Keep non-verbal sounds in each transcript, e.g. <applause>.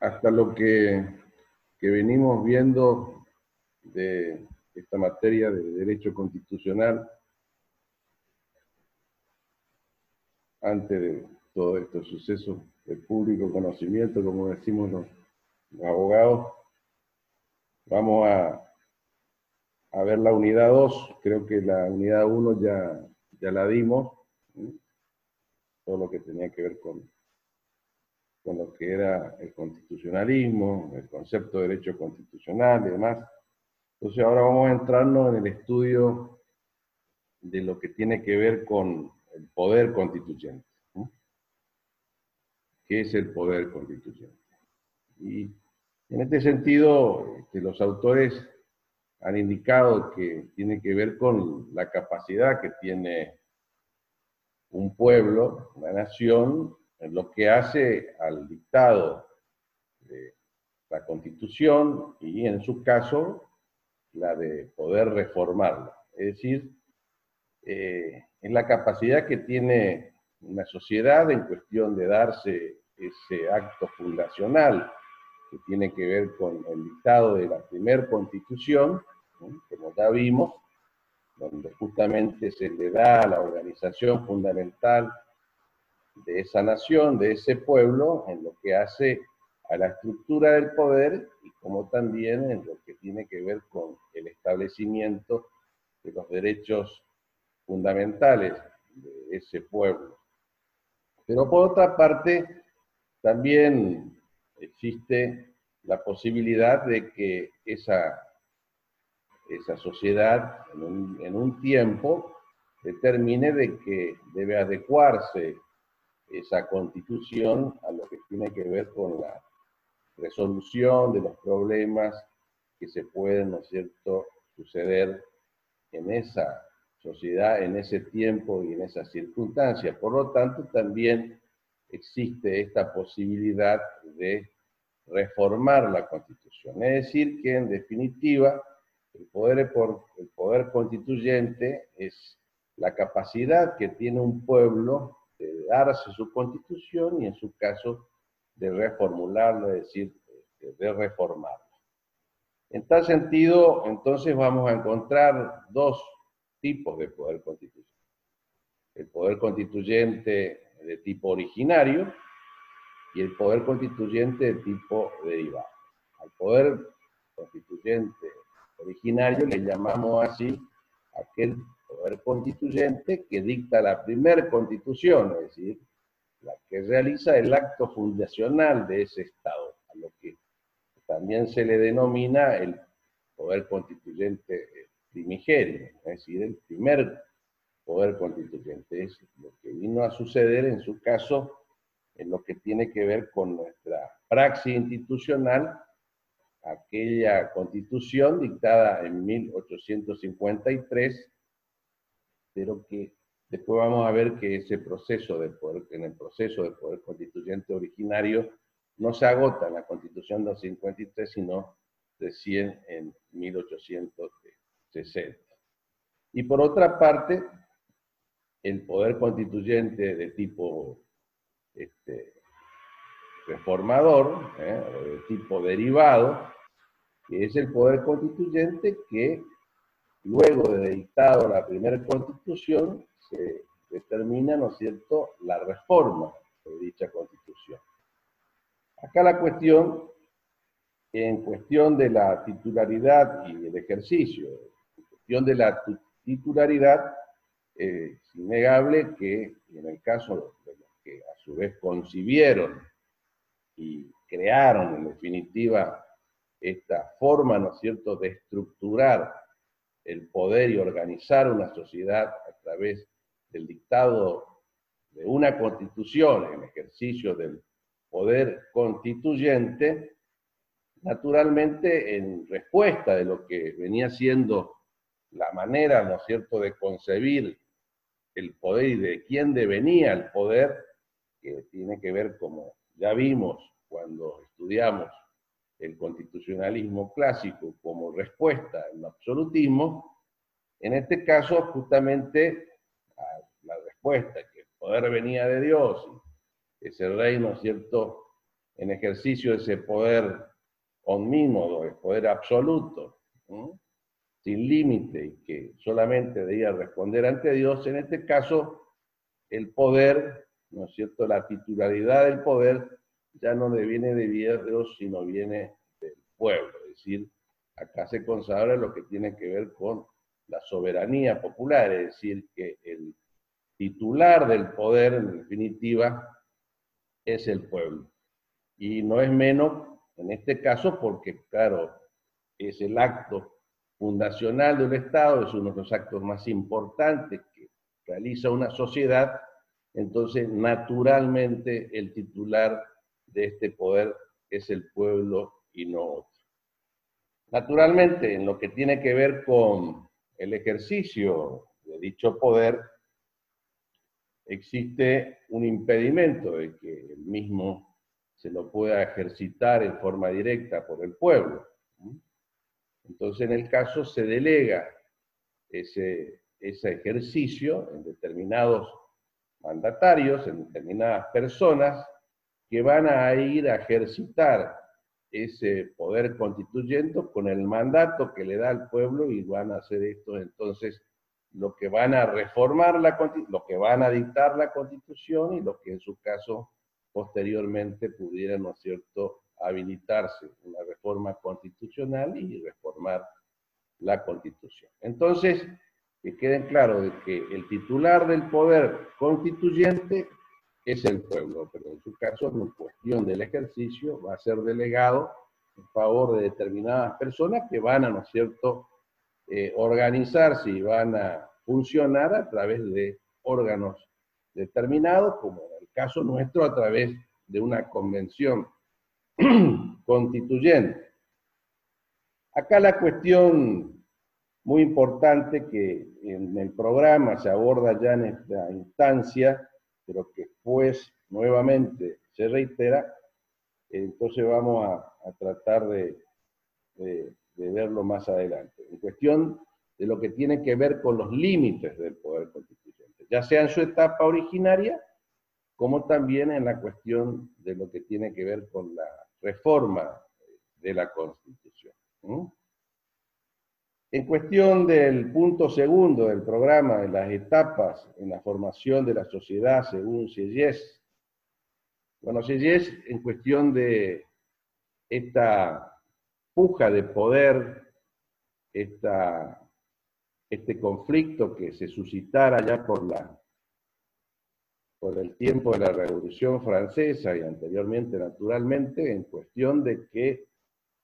hasta lo que, que venimos viendo de esta materia de derecho constitucional, antes de todos estos sucesos de público conocimiento, como decimos los, abogados, vamos a, a, ver la unidad 2, creo que la unidad 1 ya, ya la dimos, todo lo que tenía que ver con, con lo que era el constitucionalismo, el concepto de derecho constitucional y demás. Entonces ahora vamos a entrarnos en el estudio de lo que tiene que ver con el poder constituyente. ¿Qué es el poder constituyente? Y en este sentido, este, los autores han indicado que tiene que ver con la capacidad que tiene un pueblo, una nación, lo que hace al dictado de la Constitución y en su caso la de poder reformarla. Es decir, eh, en la capacidad que tiene una sociedad en cuestión de darse ese acto fundacional que tiene que ver con el dictado de la primera constitución, como ya vimos, donde justamente se le da la organización fundamental de esa nación, de ese pueblo, en lo que hace a la estructura del poder y como también en lo que tiene que ver con el establecimiento de los derechos fundamentales de ese pueblo. Pero por otra parte, también existe la posibilidad de que esa, esa sociedad en un, en un tiempo determine de que debe adecuarse esa constitución a lo que tiene que ver con la resolución de los problemas que se pueden, ¿no es cierto?, suceder en esa sociedad, en ese tiempo y en esas circunstancias. Por lo tanto, también existe esta posibilidad de reformar la Constitución. Es decir, que en definitiva el poder, el poder constituyente es la capacidad que tiene un pueblo de darse su constitución y en su caso de reformularlo, es decir, de reformarlo. En tal sentido, entonces vamos a encontrar dos tipos de poder constituyente. El poder constituyente de tipo originario y el poder constituyente de tipo derivado. Al poder constituyente originario le llamamos así aquel poder constituyente que dicta la primera constitución, es decir, la que realiza el acto fundacional de ese Estado, a lo que también se le denomina el poder constituyente primigenio, es decir, el primer poder constituyente. Es lo que vino a suceder en su caso en lo que tiene que ver con nuestra praxis institucional, aquella constitución dictada en 1853, pero que después vamos a ver que ese proceso de poder, en el proceso de poder constituyente originario no se agota en la constitución del 53, sino recién en 1860. Y por otra parte, el poder constituyente de tipo este, reformador, ¿eh? de tipo derivado, que es el poder constituyente que luego de dictado la primera constitución se determina, ¿no es cierto?, la reforma de dicha constitución. Acá la cuestión, en cuestión de la titularidad y el ejercicio, en cuestión de la titularidad, es innegable que en el caso de los que a su vez concibieron y crearon en definitiva esta forma, ¿no es cierto?, de estructurar el poder y organizar una sociedad a través del dictado de una constitución en ejercicio del poder constituyente, naturalmente en respuesta de lo que venía siendo la manera, ¿no es cierto?, de concebir el poder y de quién devenía el poder, que tiene que ver, como ya vimos cuando estudiamos el constitucionalismo clásico como respuesta al absolutismo, en este caso justamente la respuesta que el poder venía de Dios, ese reino, ¿cierto?, en ejercicio de ese poder omnímodo, el poder absoluto, sin límite y que solamente debía responder ante Dios, en este caso el poder, ¿no es cierto?, la titularidad del poder ya no viene de Dios, sino viene del pueblo, es decir, acá se consagra lo que tiene que ver con la soberanía popular, es decir, que el titular del poder, en definitiva, es el pueblo. Y no es menos en este caso porque, claro, es el acto fundacional de un Estado, es uno de los actos más importantes que realiza una sociedad, entonces naturalmente el titular de este poder es el pueblo y no otro. Naturalmente, en lo que tiene que ver con el ejercicio de dicho poder, existe un impedimento de que el mismo se lo pueda ejercitar en forma directa por el pueblo. Entonces, en el caso se delega ese, ese ejercicio en determinados mandatarios, en determinadas personas, que van a ir a ejercitar ese poder constituyente con el mandato que le da al pueblo y van a hacer esto entonces lo que van a reformar la lo que van a dictar la constitución y lo que en su caso posteriormente pudiera, ¿no es cierto?, habilitarse una reforma constitucional y reformar la constitución. Entonces, que queden claro de que el titular del poder constituyente es el pueblo, pero en su caso, en cuestión del ejercicio, va a ser delegado en favor de determinadas personas que van a, ¿no es cierto?, eh, organizarse y van a funcionar a través de órganos determinados, como en el caso nuestro, a través de una convención <clears throat> constituyente. Acá la cuestión muy importante que en el programa se aborda ya en esta instancia pero que pues nuevamente se reitera, entonces vamos a, tratar de, verlo más adelante. En cuestión de lo que tiene que ver con los límites del poder constituyente, ya sea en su etapa originaria, como también en la cuestión de lo que tiene que ver con la reforma de la Constitución. En cuestión del punto segundo del programa, de las etapas en la formación de la sociedad según Sieyes, bueno, Sieyes en cuestión de esta puja de poder, esta, este conflicto que se suscitara ya por, la, por el tiempo de la Revolución Francesa y anteriormente, naturalmente, en cuestión de que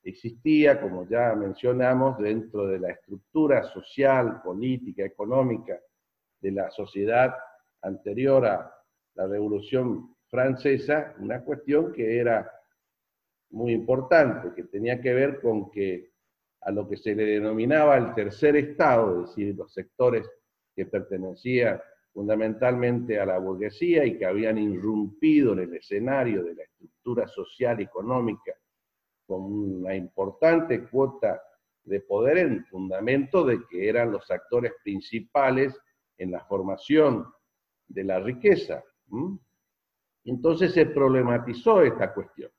existía, como ya mencionamos, dentro de la estructura social, política, económica de la sociedad anterior a la Revolución Francesa, una cuestión que era muy importante, que tenía que ver con que a lo que se le denominaba el tercer Estado, es decir, los sectores que pertenecían fundamentalmente a la burguesía y que habían irrumpido en el escenario de la estructura social económica con una importante cuota de poder en fundamento de que eran los actores principales en la formación de la riqueza. Entonces se problematizó esta cuestión,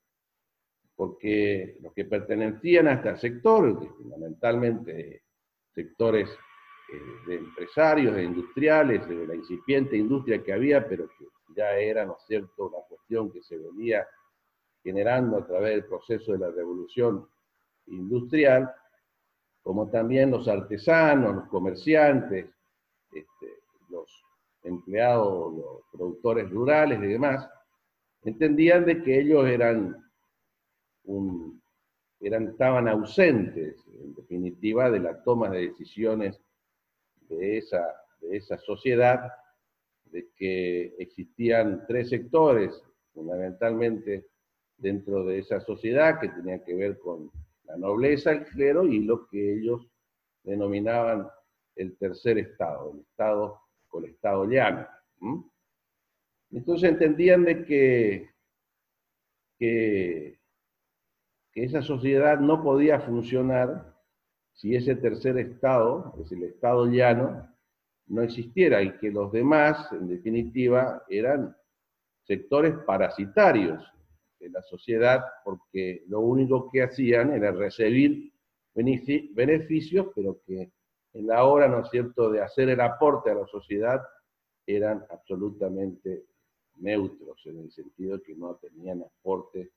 porque los que pertenecían a este sector, fundamentalmente sectores eh, de empresarios, de industriales, de la incipiente industria que había, pero que ya era, ¿no es cierto?, una cuestión que se venía generando a través del proceso de la revolución industrial, como también los artesanos, los comerciantes, este, los empleados, los productores rurales y demás, entendían de que ellos eran, eran estaban ausentes, en definitiva, de la toma de decisiones de esa, de esa sociedad, de que existían tres sectores, fundamentalmente dentro de esa sociedad que tenía que ver con la nobleza, el clero y lo que ellos denominaban el tercer estado, el estado con el estado llano. Entonces entendían de que, que, que esa sociedad no podía funcionar si ese tercer estado, es el estado llano, no existiera y que los demás, en definitiva, eran sectores parasitarios de la sociedad porque lo único que hacían era recibir beneficios, pero que en la hora, ¿no es cierto?, de hacer el aporte a la sociedad, eran absolutamente neutros, en el sentido que no tenían aporte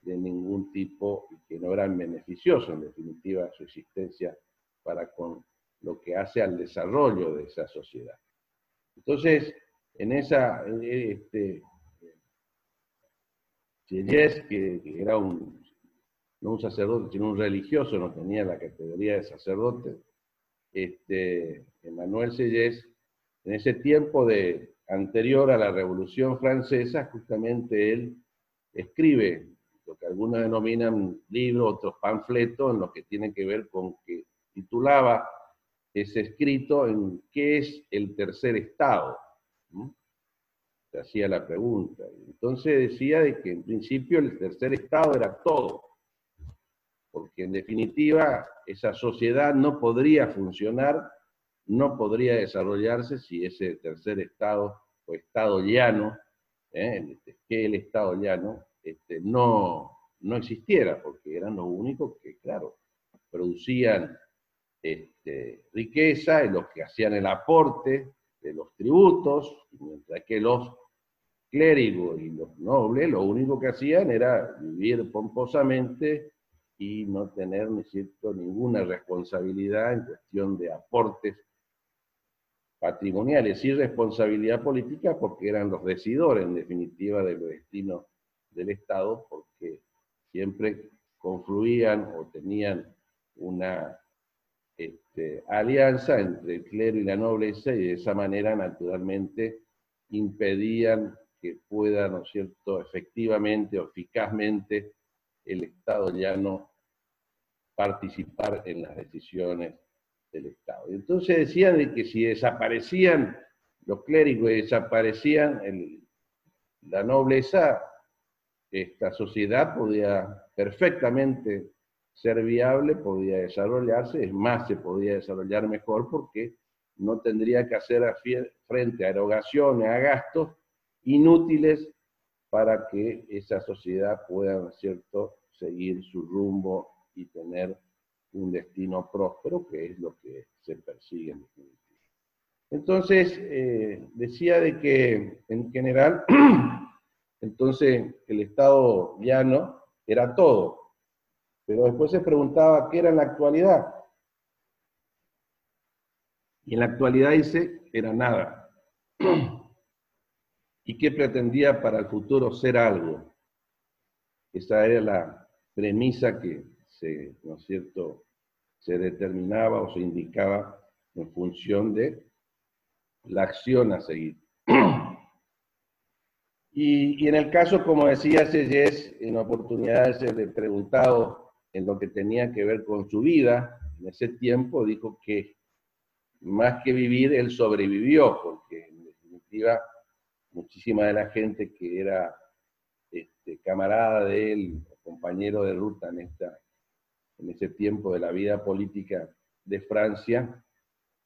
de ningún tipo y que no eran beneficiosos, en definitiva, su existencia para con lo que hace al desarrollo de esa sociedad. Entonces, en esa, este, que, era un, no un sacerdote, sino un religioso, no tenía la categoría de sacerdote, este, Emmanuel Sellés, en ese tiempo de, anterior a la Revolución Francesa, justamente él escribe lo que algunos denominan libro, otros panfletos, en lo que tiene que ver con que titulaba ese escrito en qué es el tercer estado. Hacía la pregunta. Entonces decía de que en principio el tercer estado era todo, porque en definitiva esa sociedad no podría funcionar, no podría desarrollarse si ese tercer estado o estado llano, ¿eh? que el estado llano, este, no, no existiera, porque eran los únicos que, claro, producían este, riqueza los que hacían el aporte de los tributos, mientras que los clérigos y los nobles lo único que hacían era vivir pomposamente y no tener ni ninguna responsabilidad en cuestión de aportes patrimoniales y responsabilidad política porque eran los decidores en definitiva del destino del Estado porque siempre confluían o tenían una este, alianza entre el clero y la nobleza y de esa manera naturalmente impedían que pueda, ¿no es cierto?, efectivamente o eficazmente el Estado ya no participar en las decisiones del Estado. Entonces decían que si desaparecían los clérigos y desaparecían la nobleza, esta sociedad podía perfectamente ser viable, podía desarrollarse, es más, se podía desarrollar mejor porque no tendría que hacer frente a erogaciones, a gastos inútiles para que esa sociedad pueda, ¿cierto?, seguir su rumbo y tener un destino próspero, que es lo que se persigue. Entonces, eh, decía de que en general, <clears throat> entonces el Estado llano era todo, pero después se preguntaba qué era en la actualidad. Y en la actualidad dice, era nada. <clears throat> ¿Y qué pretendía para el futuro ser algo? Esa era la premisa que se, ¿no es cierto?, se determinaba o se indicaba en función de la acción a seguir. <clears throat> Y, en el caso, como decía Selles, en oportunidades de ser preguntado en lo que tenía que ver con su vida, en ese tiempo dijo que más que vivir, él sobrevivió, porque en definitiva muchísima de la gente que era este, camarada de él, compañero de ruta en, esta, en ese tiempo de la vida política de Francia,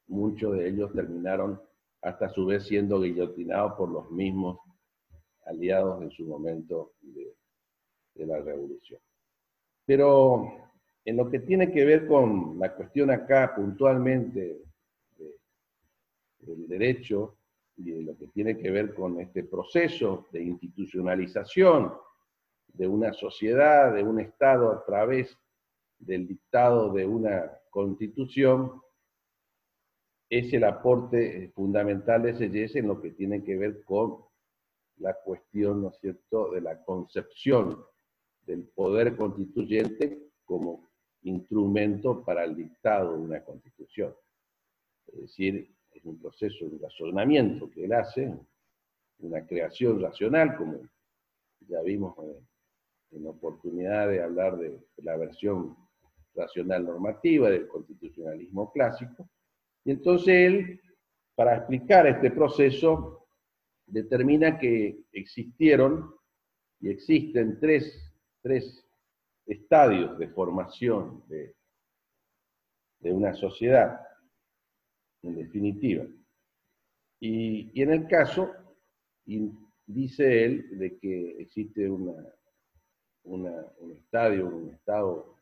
muchos de ellos terminaron hasta a su vez siendo guillotinados por los mismos aliados en su momento de la revolución. Pero en lo que tiene que ver con la cuestión acá puntualmente del derecho y de lo que tiene que ver con este proceso de institucionalización de una sociedad, de un Estado a través del dictado de una constitución, es el aporte fundamental de SES en lo que tiene que ver con la cuestión, ¿no es cierto?, de la concepción del poder constituyente como instrumento para el dictado de una constitución. Es decir, es un proceso de razonamiento que él hace, una creación racional, como ya vimos en oportunidad de hablar de la versión racional normativa del constitucionalismo clásico. Y entonces él, para explicar este proceso, determina que existieron y existen tres tres estadios de formación de, de una sociedad, en definitiva. Y, en el caso, dice él, de que existe una un estadio, un estado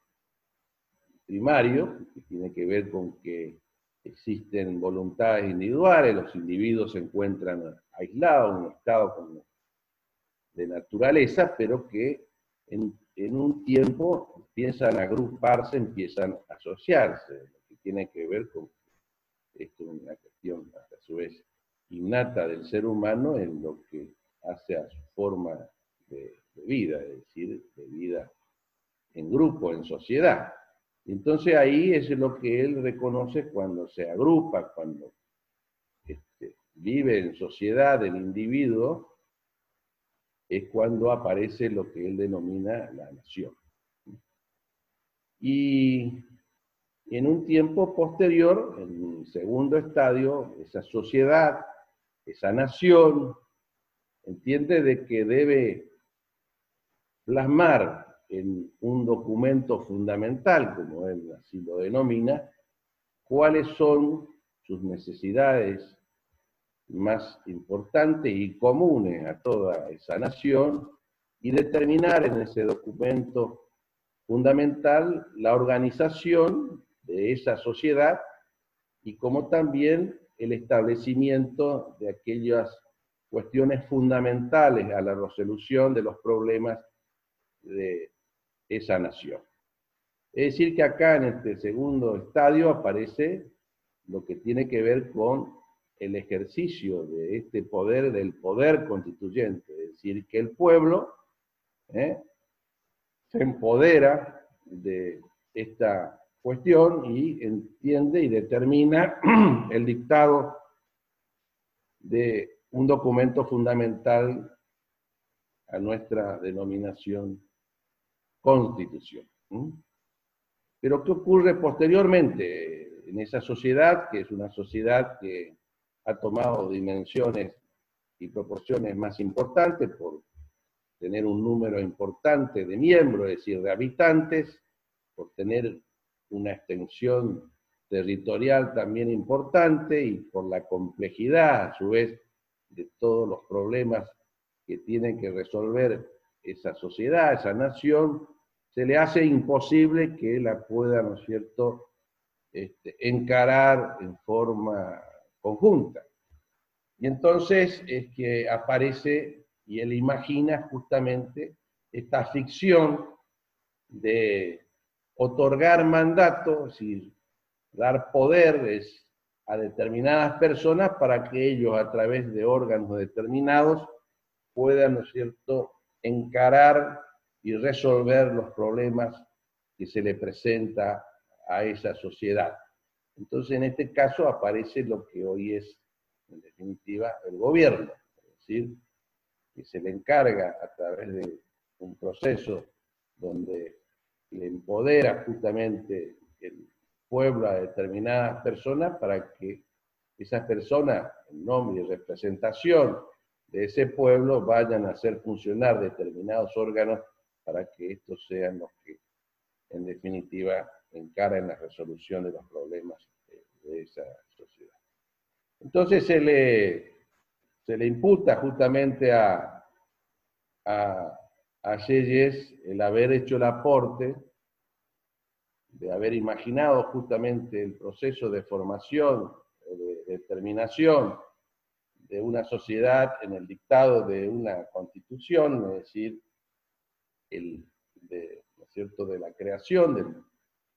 primario, que tiene que ver con que existen voluntades individuales, los individuos se encuentran aislados, en un estado de naturaleza, pero que en, un tiempo empiezan a agruparse, empiezan a asociarse, lo que tiene que ver con es una cuestión a su vez innata del ser humano en lo que hace a su forma de, vida, es decir, de vida en grupo, en sociedad. Entonces ahí es lo que él reconoce cuando se agrupa, cuando este, vive en sociedad el individuo, es cuando aparece lo que él denomina la nación. Y en un tiempo posterior, en un segundo estadio, esa sociedad, esa nación, entiende de que debe plasmar en un documento fundamental, como él así lo denomina, cuáles son sus necesidades más importantes y comunes a toda esa nación y determinar en ese documento fundamental la organización de esa sociedad y como también el establecimiento de aquellas cuestiones fundamentales a la resolución de los problemas de esa nación. Es decir, que acá en este segundo estadio aparece lo que tiene que ver con el ejercicio de este poder, del poder constituyente, es decir, que el pueblo ¿eh? se empodera de esta cuestión y entiende y determina <clears throat> el dictado de un documento fundamental a nuestra denominación constitución. Pero ¿qué ocurre posteriormente en esa sociedad, que es una sociedad que ha tomado dimensiones y proporciones más importantes por tener un número importante de miembros, es decir, de habitantes, por tener una extensión territorial también importante y por la complejidad, a su vez, de todos los problemas que tienen que resolver esa sociedad, esa nación, se le hace imposible que la pueda, ¿no es cierto?, este, encarar en forma conjunta. Y entonces es que aparece y él imagina justamente esta ficción de otorgar mandatos, y dar poderes a determinadas personas para que ellos a través de órganos determinados puedan, ¿no es cierto?, encarar y resolver los problemas que se le presenta a esa sociedad. Entonces, en este caso aparece lo que hoy es, en definitiva, el gobierno, es decir, que se le encarga a través de un proceso donde le empodera justamente el pueblo a determinadas personas para que esas personas, en nombre y representación de ese pueblo, vayan a hacer funcionar determinados órganos para que estos sean los que, en definitiva, encaren la resolución de los problemas de, esa sociedad. Entonces se le, se le imputa justamente a, a, a el haber hecho el aporte, de haber imaginado justamente el proceso de formación, de determinación de una sociedad en el dictado de una constitución, es decir, el, de, cierto? de la creación del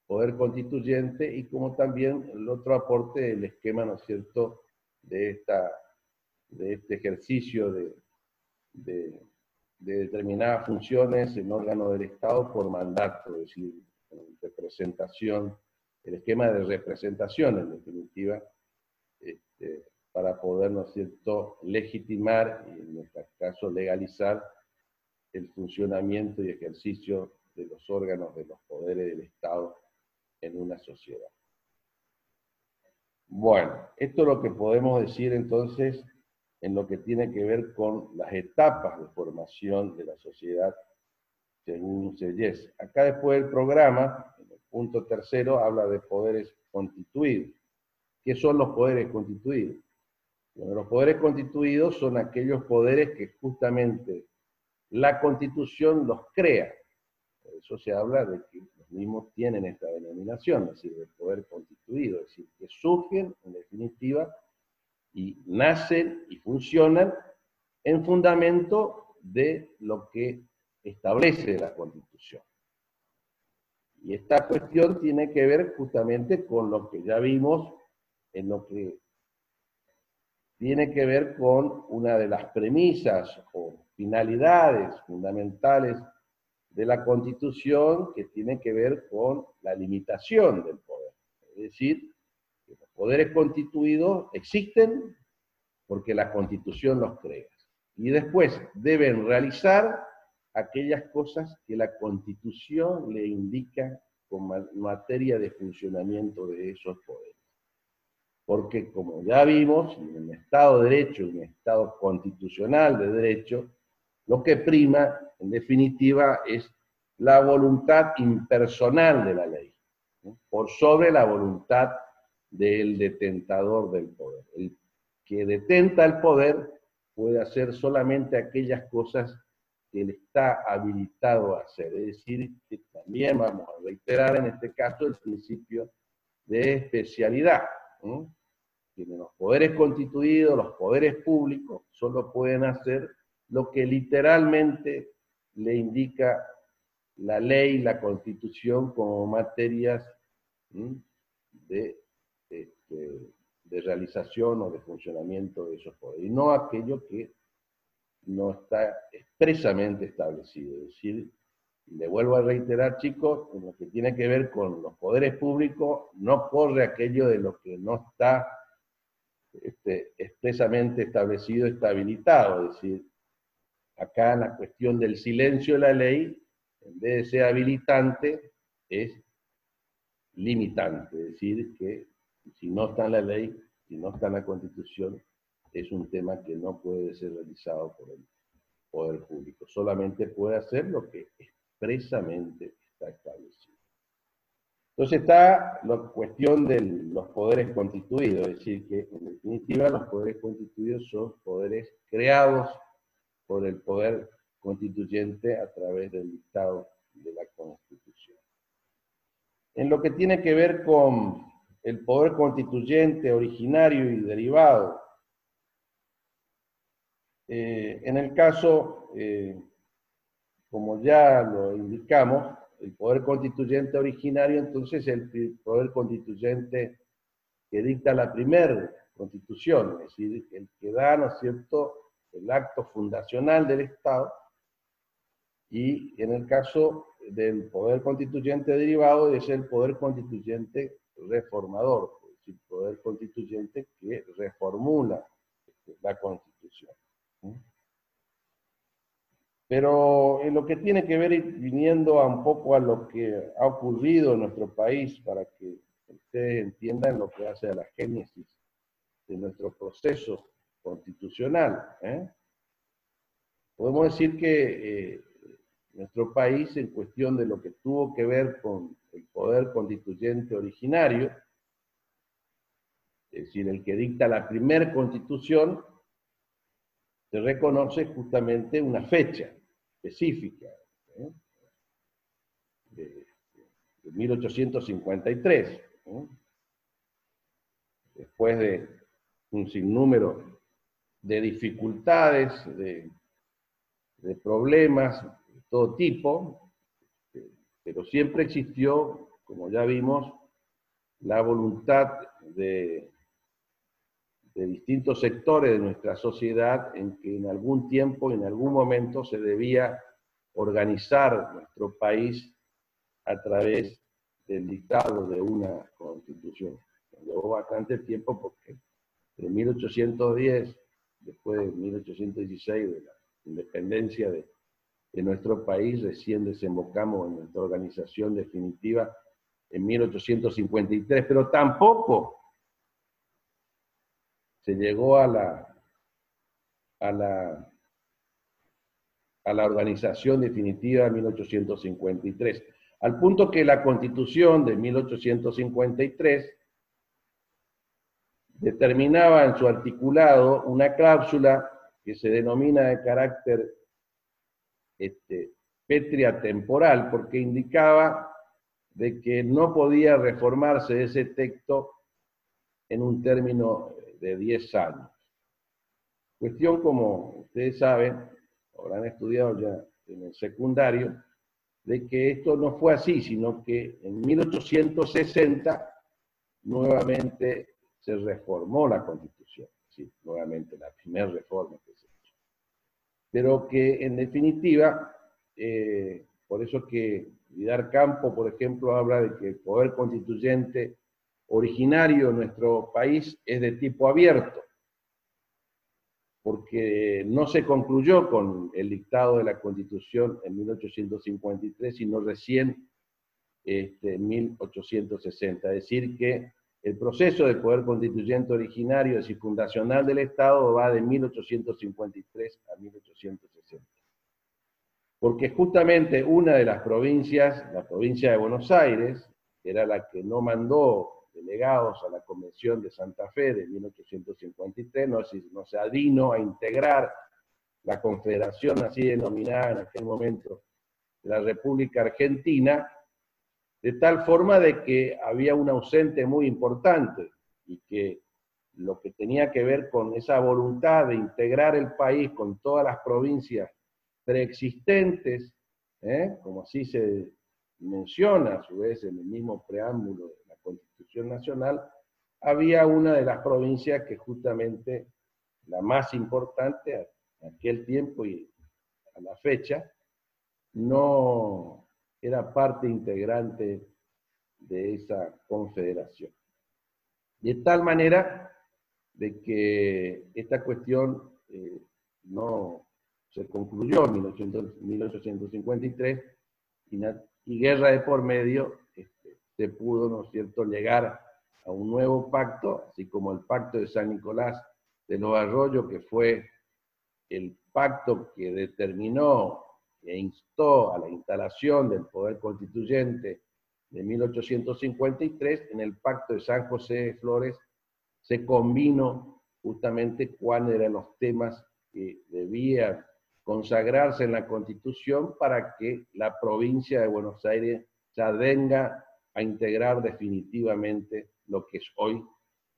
poder constituyente y como también el otro aporte del esquema, ¿no es cierto?, de, esta, de este ejercicio de, determinadas funciones en órgano del Estado por mandato, es decir, representación, el esquema de representación, en definitiva, este, para poder, ¿no es cierto?, legitimar y en este caso legalizar el funcionamiento y ejercicio de los órganos de los poderes del Estado en una sociedad. Bueno, esto es lo que podemos decir entonces en lo que tiene que ver con las etapas de formación de la sociedad según Selles. Acá después del programa, en el punto tercero, habla de poderes constituidos. ¿Qué son los poderes constituidos? Los poderes constituidos son aquellos poderes que justamente la constitución los crea, eso se habla de que los mismos tienen esta denominación, es decir, del poder constituido, es decir, que surgen, en definitiva, y nacen y funcionan en fundamento de lo que establece la Constitución. Y esta cuestión tiene que ver justamente con lo que ya vimos en lo que tiene que ver con una de las premisas o finalidades fundamentales de la Constitución que tiene que ver con la limitación del poder. Es decir, poderes constituidos existen porque la Constitución los crea. Y después deben realizar aquellas cosas que la Constitución le indica como materia de funcionamiento de esos poderes. Porque como ya vimos, en un Estado de Derecho, en un Estado constitucional de derecho, lo que prima, en definitiva, es la voluntad impersonal de la ley, por sobre la voluntad del detentador del poder. El que detenta el poder puede hacer solamente aquellas cosas que él está habilitado a hacer. Es decir, que también vamos a reiterar en este caso el principio de especialidad. Tienen los poderes constituidos, los poderes públicos, solo pueden hacer lo que literalmente le indica la ley, la constitución como materias de, este, de realización o de funcionamiento de esos poderes, y no aquello que no está expresamente establecido. Es decir, le vuelvo a reiterar, chicos, en lo que tiene que ver con los poderes públicos, no corre aquello de lo que no está este, expresamente establecido, está habilitado. Es decir, acá la cuestión del silencio de la ley, en vez de ser habilitante, es limitante. Es decir, que si no está en la ley, si no está en la Constitución, es un tema que no puede ser realizado por el poder público. Solamente puede hacer lo que expresamente está establecido. Entonces está la cuestión de los poderes constituidos, es decir, que en definitiva los poderes constituidos son poderes creados por el poder constituyente a través del dictado de la Constitución. En lo que tiene que ver con el poder constituyente originario y derivado, eh, en el caso, eh, como ya lo indicamos, el poder constituyente originario, entonces el poder constituyente que dicta la primera constitución, es decir, el que da, ¿no es cierto?, el acto fundacional del Estado, y en el caso del poder constituyente derivado es el poder constituyente reformador, es decir, poder constituyente que reformula la constitución. Pero en lo que tiene que ver, viniendo un poco a lo que ha ocurrido en nuestro país, para que ustedes entiendan lo que hace a la génesis de nuestro proceso constitucional. ¿eh? Podemos decir que eh, nuestro país, en cuestión de lo que tuvo que ver con el poder constituyente originario, es decir, el que dicta la primera constitución, se reconoce justamente una fecha específica, de, 1853, después de un sinnúmero de dificultades, de, problemas de todo tipo, siempre existió, como ya vimos, la voluntad de, de distintos sectores de nuestra sociedad en que en algún tiempo, en algún momento se debía organizar nuestro país a través del dictado de una constitución. Llevó bastante tiempo porque en 1810 después de 1816, de la independencia de, nuestro país, recién desembocamos en nuestra organización definitiva en 1853, pero tampoco se llegó a la, a la, a la organización definitiva en 1853, al punto que la constitución de 1853 determinaba en su articulado una cláusula que se denomina de carácter este, temporal, porque indicaba de que no podía reformarse ese texto en un término de 10 años. Cuestión como ustedes saben, habrán estudiado ya en el secundario, de que esto no fue así, sino que en 1860 nuevamente se reformó la Constitución, sí, nuevamente la primera reforma que se. Pero que en definitiva, eh, por eso que Vidar Campo, por ejemplo, habla de que el poder constituyente originario en nuestro país es de tipo abierto, porque no se concluyó con el dictado de la Constitución en 1853, sino recién este, en 1860. Es decir, que el proceso del poder constituyente originario y fundacional del Estado va de 1853 a 1860. Porque justamente una de las provincias, la provincia de Buenos Aires, era la que no mandó delegados a la Convención de Santa Fe de 1853, no, no se advino a integrar la confederación así denominada en aquel momento de la República Argentina, de tal forma de que había un ausente muy importante y que lo que tenía que ver con esa voluntad de integrar el país con todas las provincias preexistentes, ¿eh? como así se menciona a su vez en el mismo preámbulo Constitución Nacional, había una de las provincias que justamente la más importante a aquel tiempo y a la fecha, no era parte integrante de esa confederación. De tal manera de que esta cuestión eh, no se concluyó en 1853 y, y guerra de por medio se pudo, ¿no es cierto?, llegar a un nuevo pacto, así como el pacto de San Nicolás de los Arroyos, que fue el pacto que determinó e instó a la instalación del poder constituyente de 1853, en el pacto de San José de Flores se combinó justamente cuáles eran los temas que debían consagrarse en la Constitución para que la provincia de Buenos Aires ya venga a integrar definitivamente lo que es hoy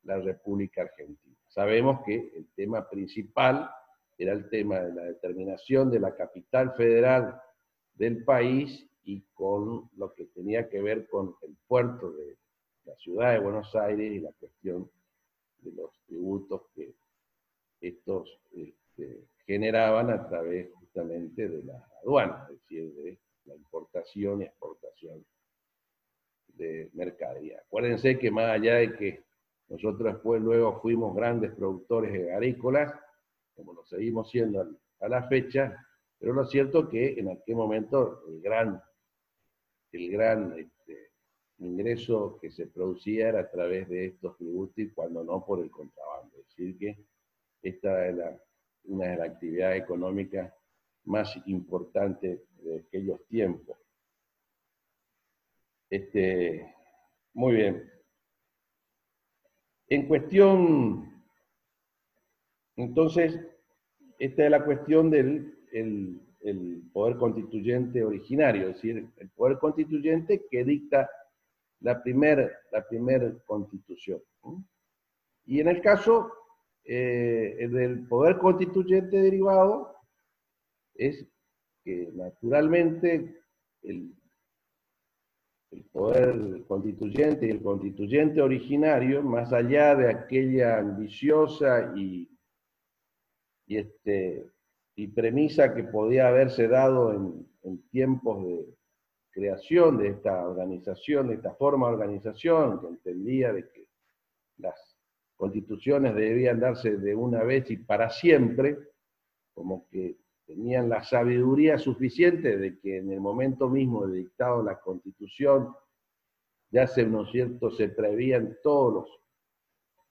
la República Argentina. Sabemos que el tema principal era el tema de la determinación de la capital federal del país y con lo que tenía que ver con el puerto de la ciudad de Buenos Aires y la cuestión de los tributos que estos este, generaban a través justamente de la aduana, es decir, de la importación y exportación de mercadería. Acuérdense que más allá de que nosotros después luego fuimos grandes productores agrícolas, como lo seguimos siendo a la fecha, pero lo cierto que en aquel momento el gran, el gran este, ingreso que se producía era a través de estos tributos y cuando no por el contrabando. Es decir, que esta es una de las actividades económicas más importantes de aquellos tiempos. Este, muy bien. En cuestión, entonces, esta es la cuestión del el, poder constituyente originario, es decir, el poder constituyente que dicta la primera la constitución. Y en el caso eh, del poder constituyente derivado, es que naturalmente el, el poder constituyente y el constituyente originario, más allá de aquella ambiciosa y, y, este, y premisa que podía haberse dado en, tiempos de creación de esta organización, de esta forma de organización, que entendía de que las constituciones debían darse de una vez y para siempre, como que tenían la sabiduría suficiente de que en el momento mismo de dictado la constitución ya se, ¿no cierto?, se prevían todos los,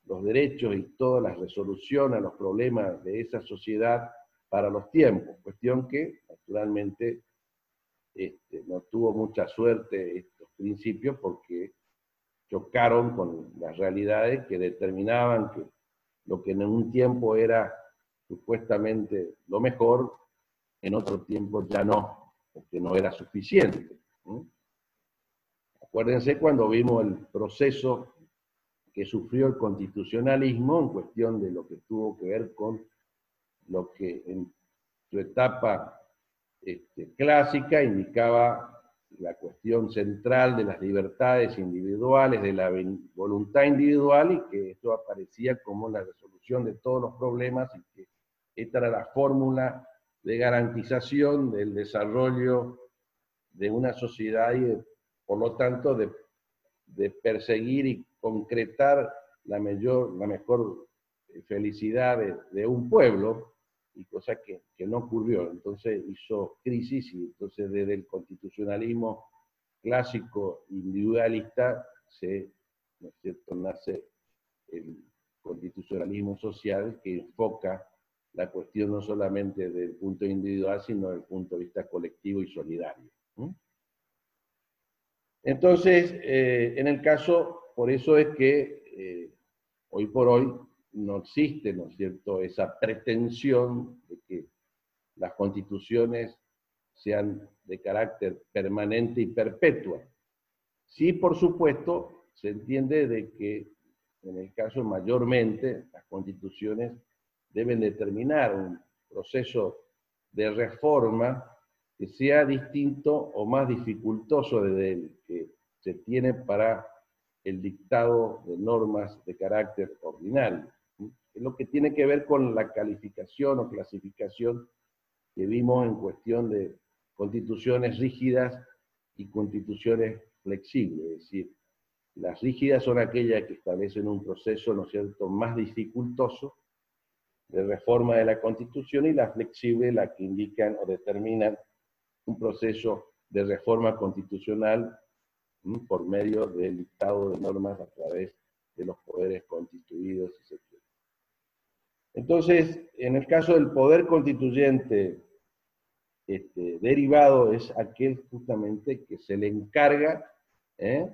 los derechos y todas las resoluciones a los problemas de esa sociedad para los tiempos, cuestión que naturalmente este, no tuvo mucha suerte estos principios porque chocaron con las realidades que determinaban que lo que en un tiempo era supuestamente lo mejor, en otro tiempo ya no. o que no era suficiente. Acuérdense cuando vimos el proceso que sufrió el constitucionalismo en cuestión de lo que tuvo que ver con lo que en su etapa este, clásica indicaba la cuestión central de las libertades individuales, de la voluntad individual y que esto aparecía como la resolución de todos los problemas y que esta era la fórmula de garantización del desarrollo de una sociedad y por lo tanto de, perseguir y concretar la, mayor, la mejor felicidad de, un pueblo, y cosa que, que, no ocurrió. Entonces hizo crisis y entonces desde el constitucionalismo clásico individualista se, ¿no es cierto?, nace el constitucionalismo social que enfoca la cuestión no solamente desde el punto individual, sino desde el punto de vista colectivo y solidario. Entonces, eh, en el caso, por eso es que eh, hoy por hoy no existe, ¿no es cierto?, esa pretensión de que las constituciones sean de carácter permanente y perpetua. Sí, por supuesto, se entiende de que en el caso mayormente las constituciones deben determinar un proceso de reforma que sea distinto o más dificultoso desde el que se tiene para el dictado de normas de carácter ordinario. Es lo que tiene que ver con la calificación o clasificación que vimos en cuestión de constituciones rígidas y constituciones flexibles. Es decir, las rígidas son aquellas que establecen un proceso, ¿no es cierto?, más dificultoso de reforma de la Constitución y las flexibles, las que indican o determinan un proceso de reforma constitucional por medio del dictado de normas a través de los poderes constituidos, etc. Entonces, en el caso del poder constituyente este, derivado es aquel justamente que se le encarga ¿eh?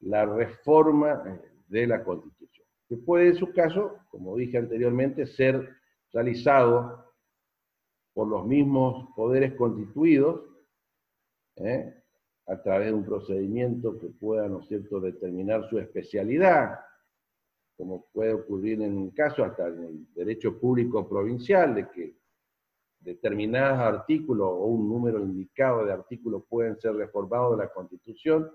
la reforma eh, de la Constitución que puede en su caso, como dije anteriormente, ser realizado por los mismos poderes constituidos, ¿eh? A través de un procedimiento que pueda, ¿no es cierto?, determinar su especialidad, como puede ocurrir en un caso hasta en el derecho público provincial, de que determinados artículos o un número indicado de artículos pueden ser reformados de la Constitución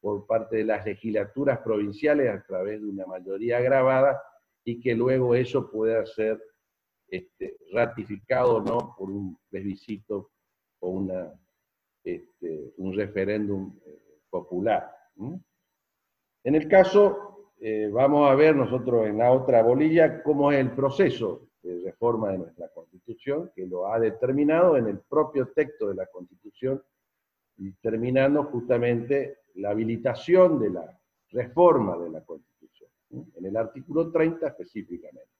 por parte de las legislaturas provinciales a través de una mayoría agravada y que luego eso pueda ser este, ratificado o no por un plebiscito o una, este, un referéndum eh, popular. En el caso, eh, vamos a ver nosotros en la otra bolilla cómo es el proceso de reforma de nuestra Constitución, que lo ha determinado en el propio texto de la Constitución, determinando justamente la habilitación de la reforma de la Constitución, en el artículo 30 específicamente.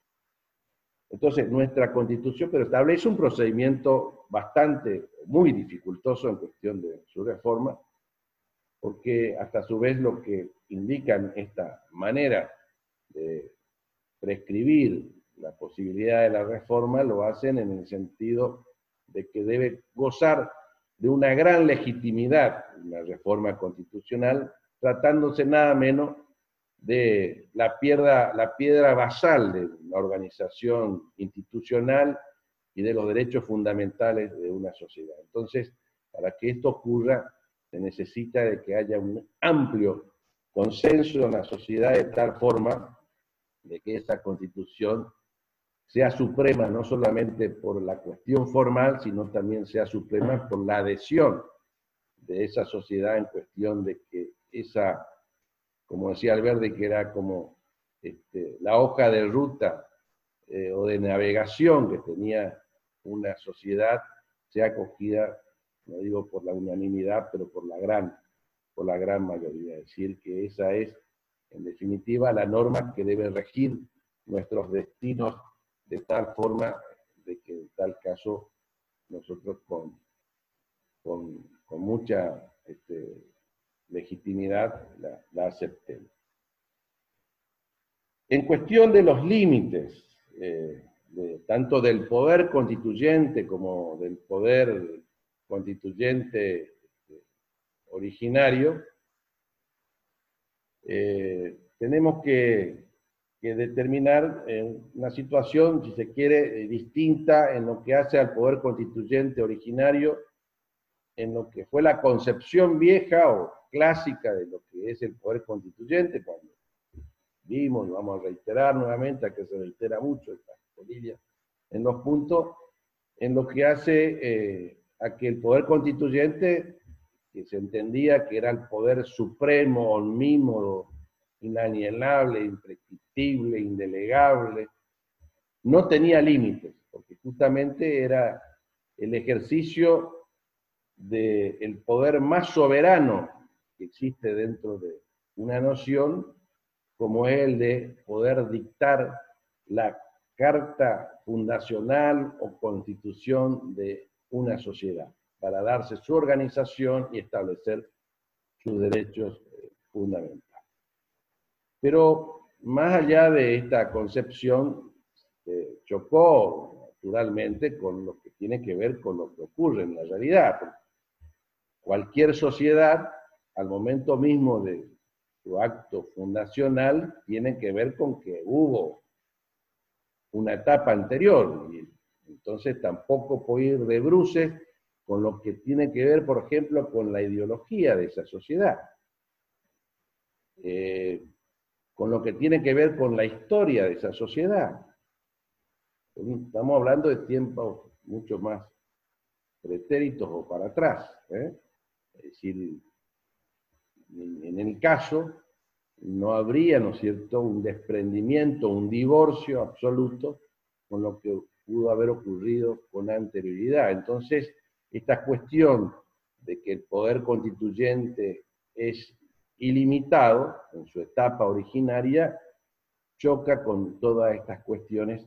Entonces, nuestra Constitución, pero establece un procedimiento bastante, muy dificultoso en cuestión de su reforma, porque hasta su vez lo que indican esta manera de prescribir la posibilidad de la reforma lo hacen en el sentido de que debe gozar de una gran legitimidad la reforma constitucional, tratándose nada menos de la piedra, la piedra basal de la organización institucional y de los derechos fundamentales de una sociedad. Entonces, para que esto ocurra, se necesita de que haya un amplio consenso en la sociedad de tal forma de que esa constitución sea suprema no solamente por la cuestión formal, sino también sea suprema por la adhesión de esa sociedad en cuestión de que esa, como decía Alberti, que era como este, la hoja de ruta eh, o de navegación que tenía una sociedad, sea acogida, no digo por la unanimidad, pero por la gran, por la gran mayoría. Es decir, que esa es, en definitiva, la norma que debe regir nuestros destinos de tal forma de que en tal caso nosotros con, con, mucha este, legitimidad aceptemos. En cuestión de los límites, eh, tanto del poder constituyente como del poder constituyente este, originario, eh, tenemos que, determinar una situación, si se quiere, eh, distinta en lo que hace al poder constituyente originario, en lo que fue la concepción vieja o clásica de lo que es el poder constituyente, cuando vimos, y vamos a reiterar nuevamente, a que se reitera mucho esta Bolivia, en los puntos en lo que hace eh, a que el poder constituyente, que se entendía que era el poder supremo, omnímodo, inalienable, imprescriptible, indelegable, no tenía límites, porque justamente era el ejercicio del poder más soberano que existe dentro de una noción, como es el de poder dictar la carta fundacional o constitución de una sociedad, para darse su organización y establecer sus derechos eh, fundamentales. Pero más allá de esta concepción, chocó naturalmente con lo que tiene que ver con lo que ocurre en la realidad. Cualquier sociedad, al momento mismo de su acto fundacional, tiene que ver con que hubo una etapa anterior. Y entonces tampoco puede ir de bruces con lo que tiene que ver, por ejemplo, con la ideología de esa sociedad. Eh, con lo que tiene que ver con la historia de esa sociedad. Estamos hablando de tiempos mucho más pretéritos o para atrás. ¿eh? Es decir, en el caso no habría, ¿no es cierto?, un desprendimiento, un divorcio absoluto con lo que pudo haber ocurrido con anterioridad. Entonces, esta cuestión de que el poder constituyente es ilimitado en su etapa originaria, choca con todas estas cuestiones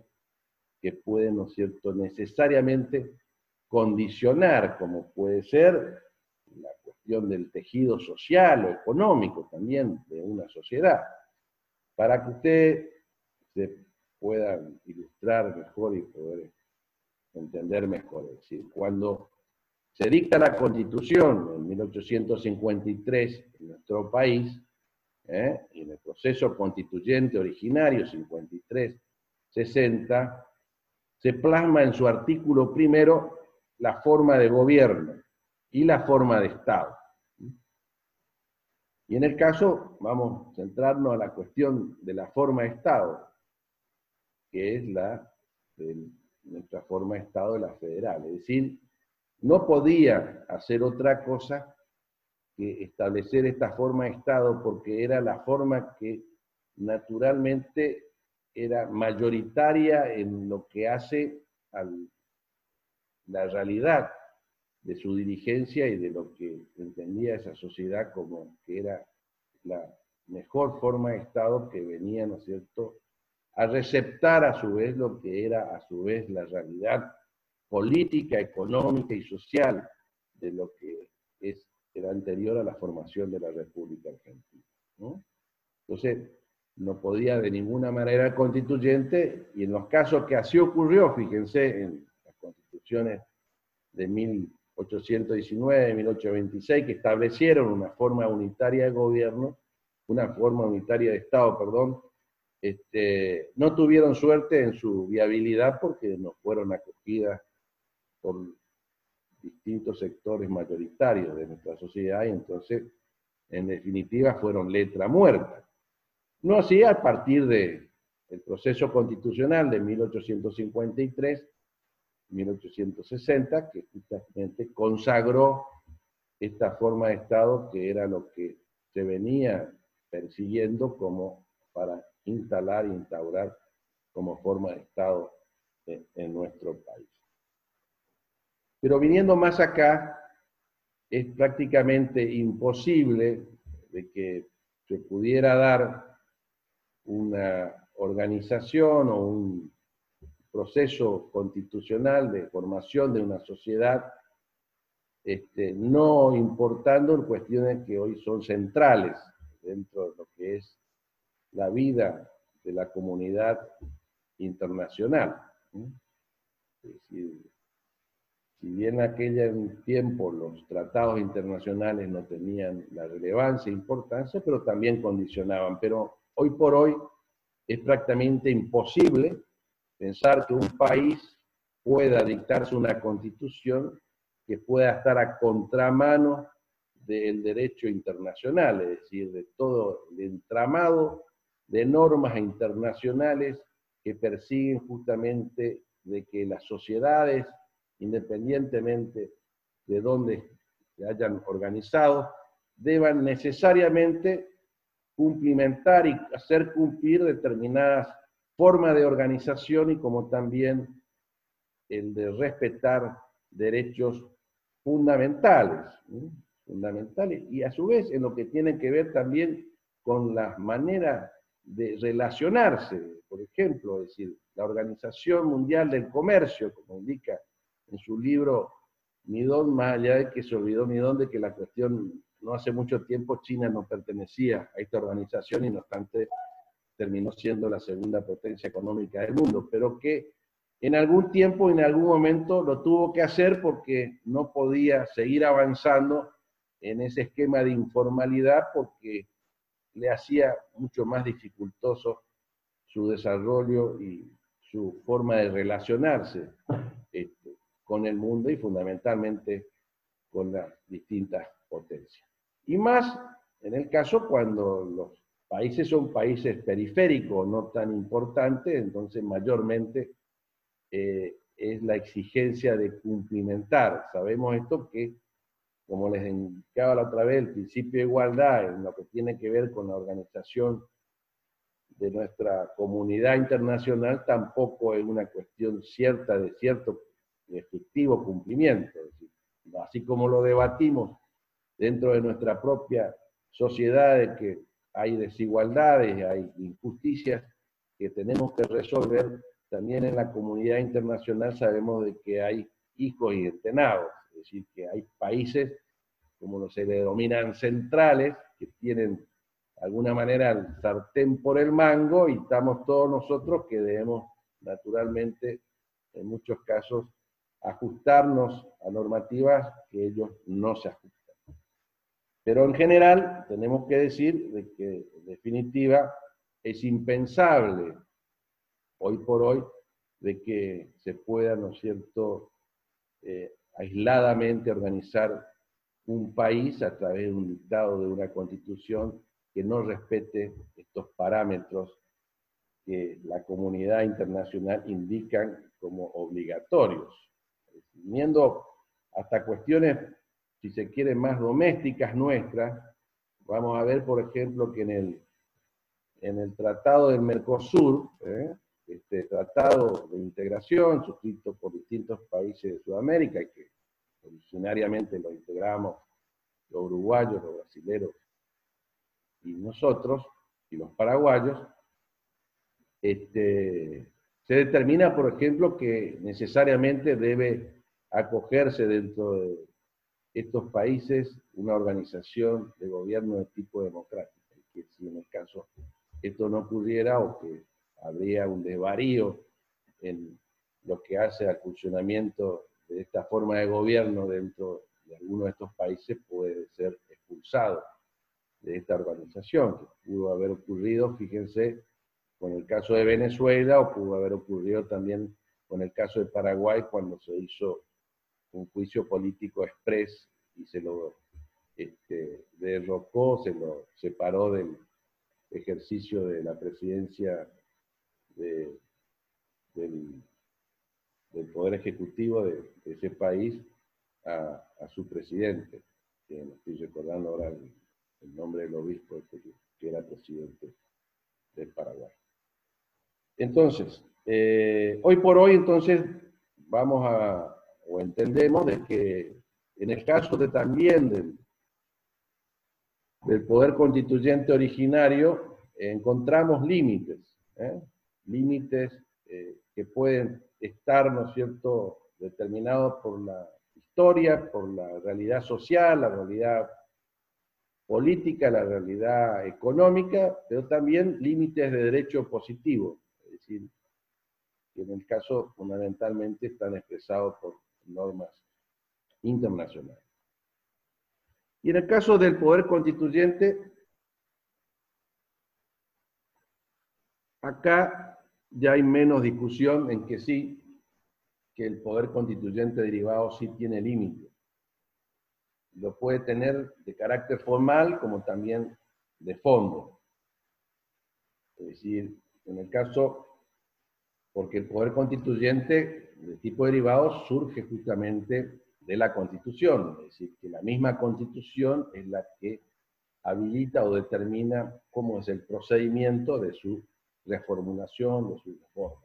que pueden, ¿no es cierto?, necesariamente condicionar, como puede ser la cuestión del tejido social o económico también de una sociedad, para que usted se pueda ilustrar mejor y poder entender mejor. Es cuando se dicta la constitución en 1853 en nuestro país, ¿eh? y en el proceso constituyente originario 53-60, se plasma en su artículo primero la forma de gobierno y la forma de Estado. Y en el caso, vamos a centrarnos a la cuestión de la forma de Estado, que es la nuestra forma de Estado de la federal. Es decir, no podía hacer otra cosa que establecer esta forma de Estado porque era la forma que naturalmente era mayoritaria en lo que hace a la realidad de su dirigencia y de lo que entendía esa sociedad como que era la mejor forma de Estado que venía, ¿no es cierto?, a receptar a su vez lo que era a su vez la realidad política, económica y social de lo que es, era anterior a la formación de la República Argentina. Entonces, no podía de ninguna manera constituyente, y en los casos que así ocurrió, fíjense, en las constituciones de 1819, 1826, que establecieron una forma unitaria de gobierno, una forma unitaria de Estado, perdón, este, no tuvieron suerte en su viabilidad porque no fueron acogidas por distintos sectores mayoritarios de nuestra sociedad y entonces, en definitiva, fueron letra muerta. No así a partir del proceso constitucional de 1853, 1860, que justamente consagró esta forma de Estado que era lo que se venía persiguiendo como para instalar e instaurar como forma de Estado en nuestro país. Pero viniendo más acá, es prácticamente imposible de que se pudiera dar una organización o un proceso constitucional de formación de una sociedad, este, no importando cuestiones que hoy son centrales dentro de lo que es la vida de la comunidad internacional. Si bien en aquel tiempo los tratados internacionales no tenían la relevancia e importancia, pero también condicionaban. Pero hoy por hoy es prácticamente imposible pensar que un país pueda dictarse una constitución que pueda estar a contramano del derecho internacional, es decir, de todo el entramado de normas internacionales que persiguen justamente de que las sociedades independientemente de dónde se hayan organizado, deban necesariamente cumplimentar y hacer cumplir determinadas formas de organización y como también el de respetar derechos fundamentales, fundamentales, y a su vez en lo que tiene que ver también con la manera de relacionarse, por ejemplo, es decir, la Organización Mundial del Comercio, como indica en su libro Midón, más allá de que se olvidó Midón de que la cuestión, no hace mucho tiempo China no pertenecía a esta organización y no obstante terminó siendo la segunda potencia económica del mundo, pero que en algún tiempo, en algún momento lo tuvo que hacer porque no podía seguir avanzando en ese esquema de informalidad porque le hacía mucho más dificultoso su desarrollo y su forma de relacionarse. Este, con el mundo y fundamentalmente con las distintas potencias. Y más en el caso cuando los países son países periféricos, no tan importantes, entonces mayormente eh, es la exigencia de cumplimentar. Sabemos esto que, como les indicaba la otra vez, el principio de igualdad en lo que tiene que ver con la organización de nuestra comunidad internacional tampoco es una cuestión cierta de cierto efectivo cumplimiento. así como lo debatimos dentro de nuestra propia sociedad de que hay desigualdades, hay injusticias que tenemos que resolver, también en la comunidad internacional sabemos de que hay hijos y entrenados, es decir, que hay países, como se le denominan centrales, que tienen de alguna manera el sartén por el mango y estamos todos nosotros que debemos naturalmente en muchos casos ajustarnos a normativas que ellos no se ajustan. Pero en general tenemos que decir de que en definitiva es impensable hoy por hoy de que se pueda, ¿no es cierto?, eh, aisladamente organizar un país a través de un dictado de una constitución que no respete estos parámetros que la comunidad internacional indican como obligatorios viniendo hasta cuestiones, si se quiere, más domésticas nuestras, vamos a ver, por ejemplo, que en el, en el Tratado del Mercosur, ¿eh? este tratado de integración suscrito por distintos países de Sudamérica, y que originariamente lo integramos los uruguayos, los brasileños y nosotros, y los paraguayos, este, se determina, por ejemplo, que necesariamente debe acogerse dentro de estos países una organización de gobierno de tipo democrático. Que si en el caso esto no ocurriera o que habría un desvarío en lo que hace al funcionamiento de esta forma de gobierno dentro de alguno de estos países, puede ser expulsado de esta organización, que pudo haber ocurrido, fíjense, con el caso de Venezuela o pudo haber ocurrido también con el caso de Paraguay cuando se hizo un juicio político express y se lo este, derrocó, se lo separó del ejercicio de la presidencia del, Poder Ejecutivo de, ese país a, su presidente, que no estoy recordando ahora el, nombre del obispo este que, era presidente del Paraguay. Entonces, eh, hoy por hoy, entonces, vamos a, o entendemos de que en el caso de también del, poder constituyente originario, encontramos límites, ¿eh? límites eh, que pueden estar, ¿no es cierto?, determinados por la historia, por la realidad social, la realidad política, la realidad económica, pero también límites de derecho positivo, es decir, que en el caso fundamentalmente están expresados por normas internacional. Y en el caso del poder constituyente, acá ya hay menos discusión en que sí, que el poder constituyente derivado sí tiene límite. Lo puede tener de carácter formal como también de fondo. Es decir, en el caso, porque el poder constituyente de tipo derivado surge justamente de la Constitución, es decir, que la misma Constitución es la que habilita o determina cómo es el procedimiento de su reformulación, de su reforma.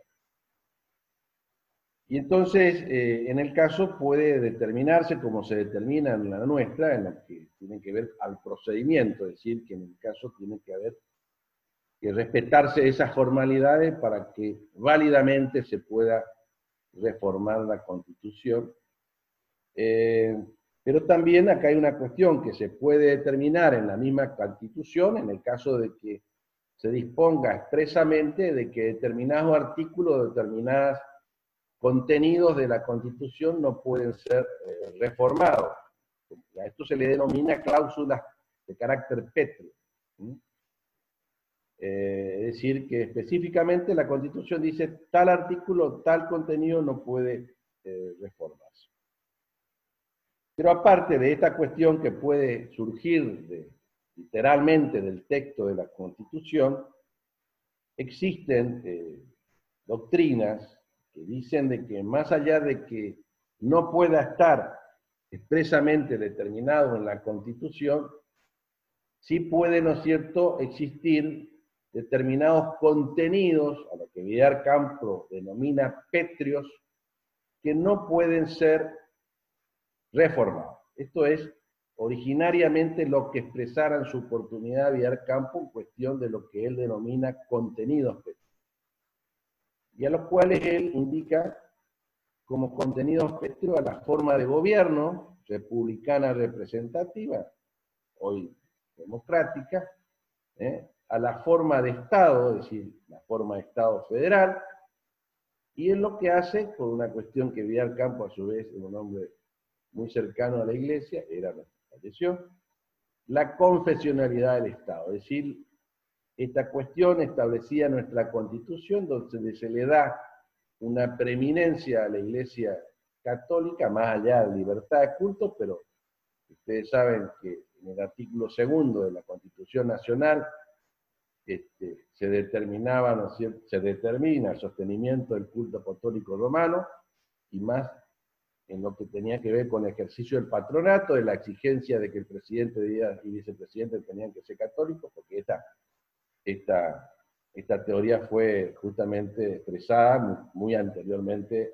Y entonces, eh, en el caso puede determinarse, como se determina en la nuestra, en la que tiene que ver al procedimiento, es decir, que en el caso tiene que haber que respetarse esas formalidades para que válidamente se pueda reformar la Constitución. Eh, pero también acá hay una cuestión que se puede determinar en la misma Constitución en el caso de que se disponga expresamente de que determinados artículos, determinados contenidos de la Constitución no pueden ser eh, reformados. A esto se le denomina cláusulas de carácter pétreo. Eh, es decir, que específicamente la Constitución dice tal artículo, tal contenido no puede eh, reformarse. Pero aparte de esta cuestión que puede surgir literalmente del texto de la Constitución, existen eh, doctrinas que dicen de que más allá de que no pueda estar expresamente determinado en la Constitución, sí puede, ¿no es cierto?, existir determinados contenidos, a lo que Vidal Campo denomina petrios, que no pueden ser reformados. Esto es originariamente lo que expresara en su oportunidad Vidal Campo en cuestión de lo que él denomina contenidos petrios. Y a los cuales él indica como contenidos petrios a la forma de gobierno republicana representativa, hoy democrática, ¿eh? A la forma de Estado, es decir, la forma de Estado federal, y es lo que hace, por una cuestión que Vidal Campo, a su vez, es un hombre muy cercano a la iglesia, era la confesionalidad del Estado, es decir, esta cuestión establecida en nuestra Constitución, donde se le da una preeminencia a la Iglesia católica, más allá de libertad de culto, pero ustedes saben que en el artículo segundo de la Constitución Nacional este, se determinaba, se determina el sostenimiento del culto apostólico romano y más en lo que tenía que ver con el ejercicio del patronato, de la exigencia de que el presidente y vicepresidente tenían que ser católicos, porque esta, esta, esta teoría fue justamente expresada muy, anteriormente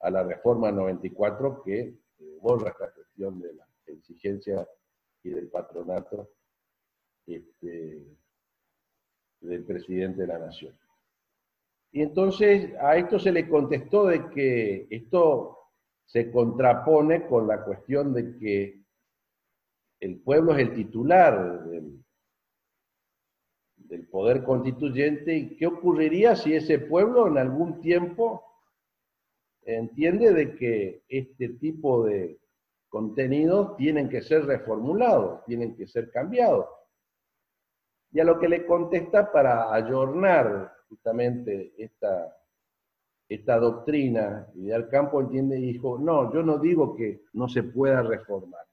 a, la reforma 94 que eh, borra esta cuestión de la exigencia y del patronato este, del presidente de la nación. Y entonces a esto se le contestó de que esto se contrapone con la cuestión de que el pueblo es el titular del, poder constituyente y qué ocurriría si ese pueblo en algún tiempo entiende de que este tipo de contenidos tienen que ser reformulados, tienen que ser cambiados y a lo que le contesta para ayornar justamente esta, esta doctrina, Vidal Campo entiende y dijo, no, yo no digo que no se pueda reformar,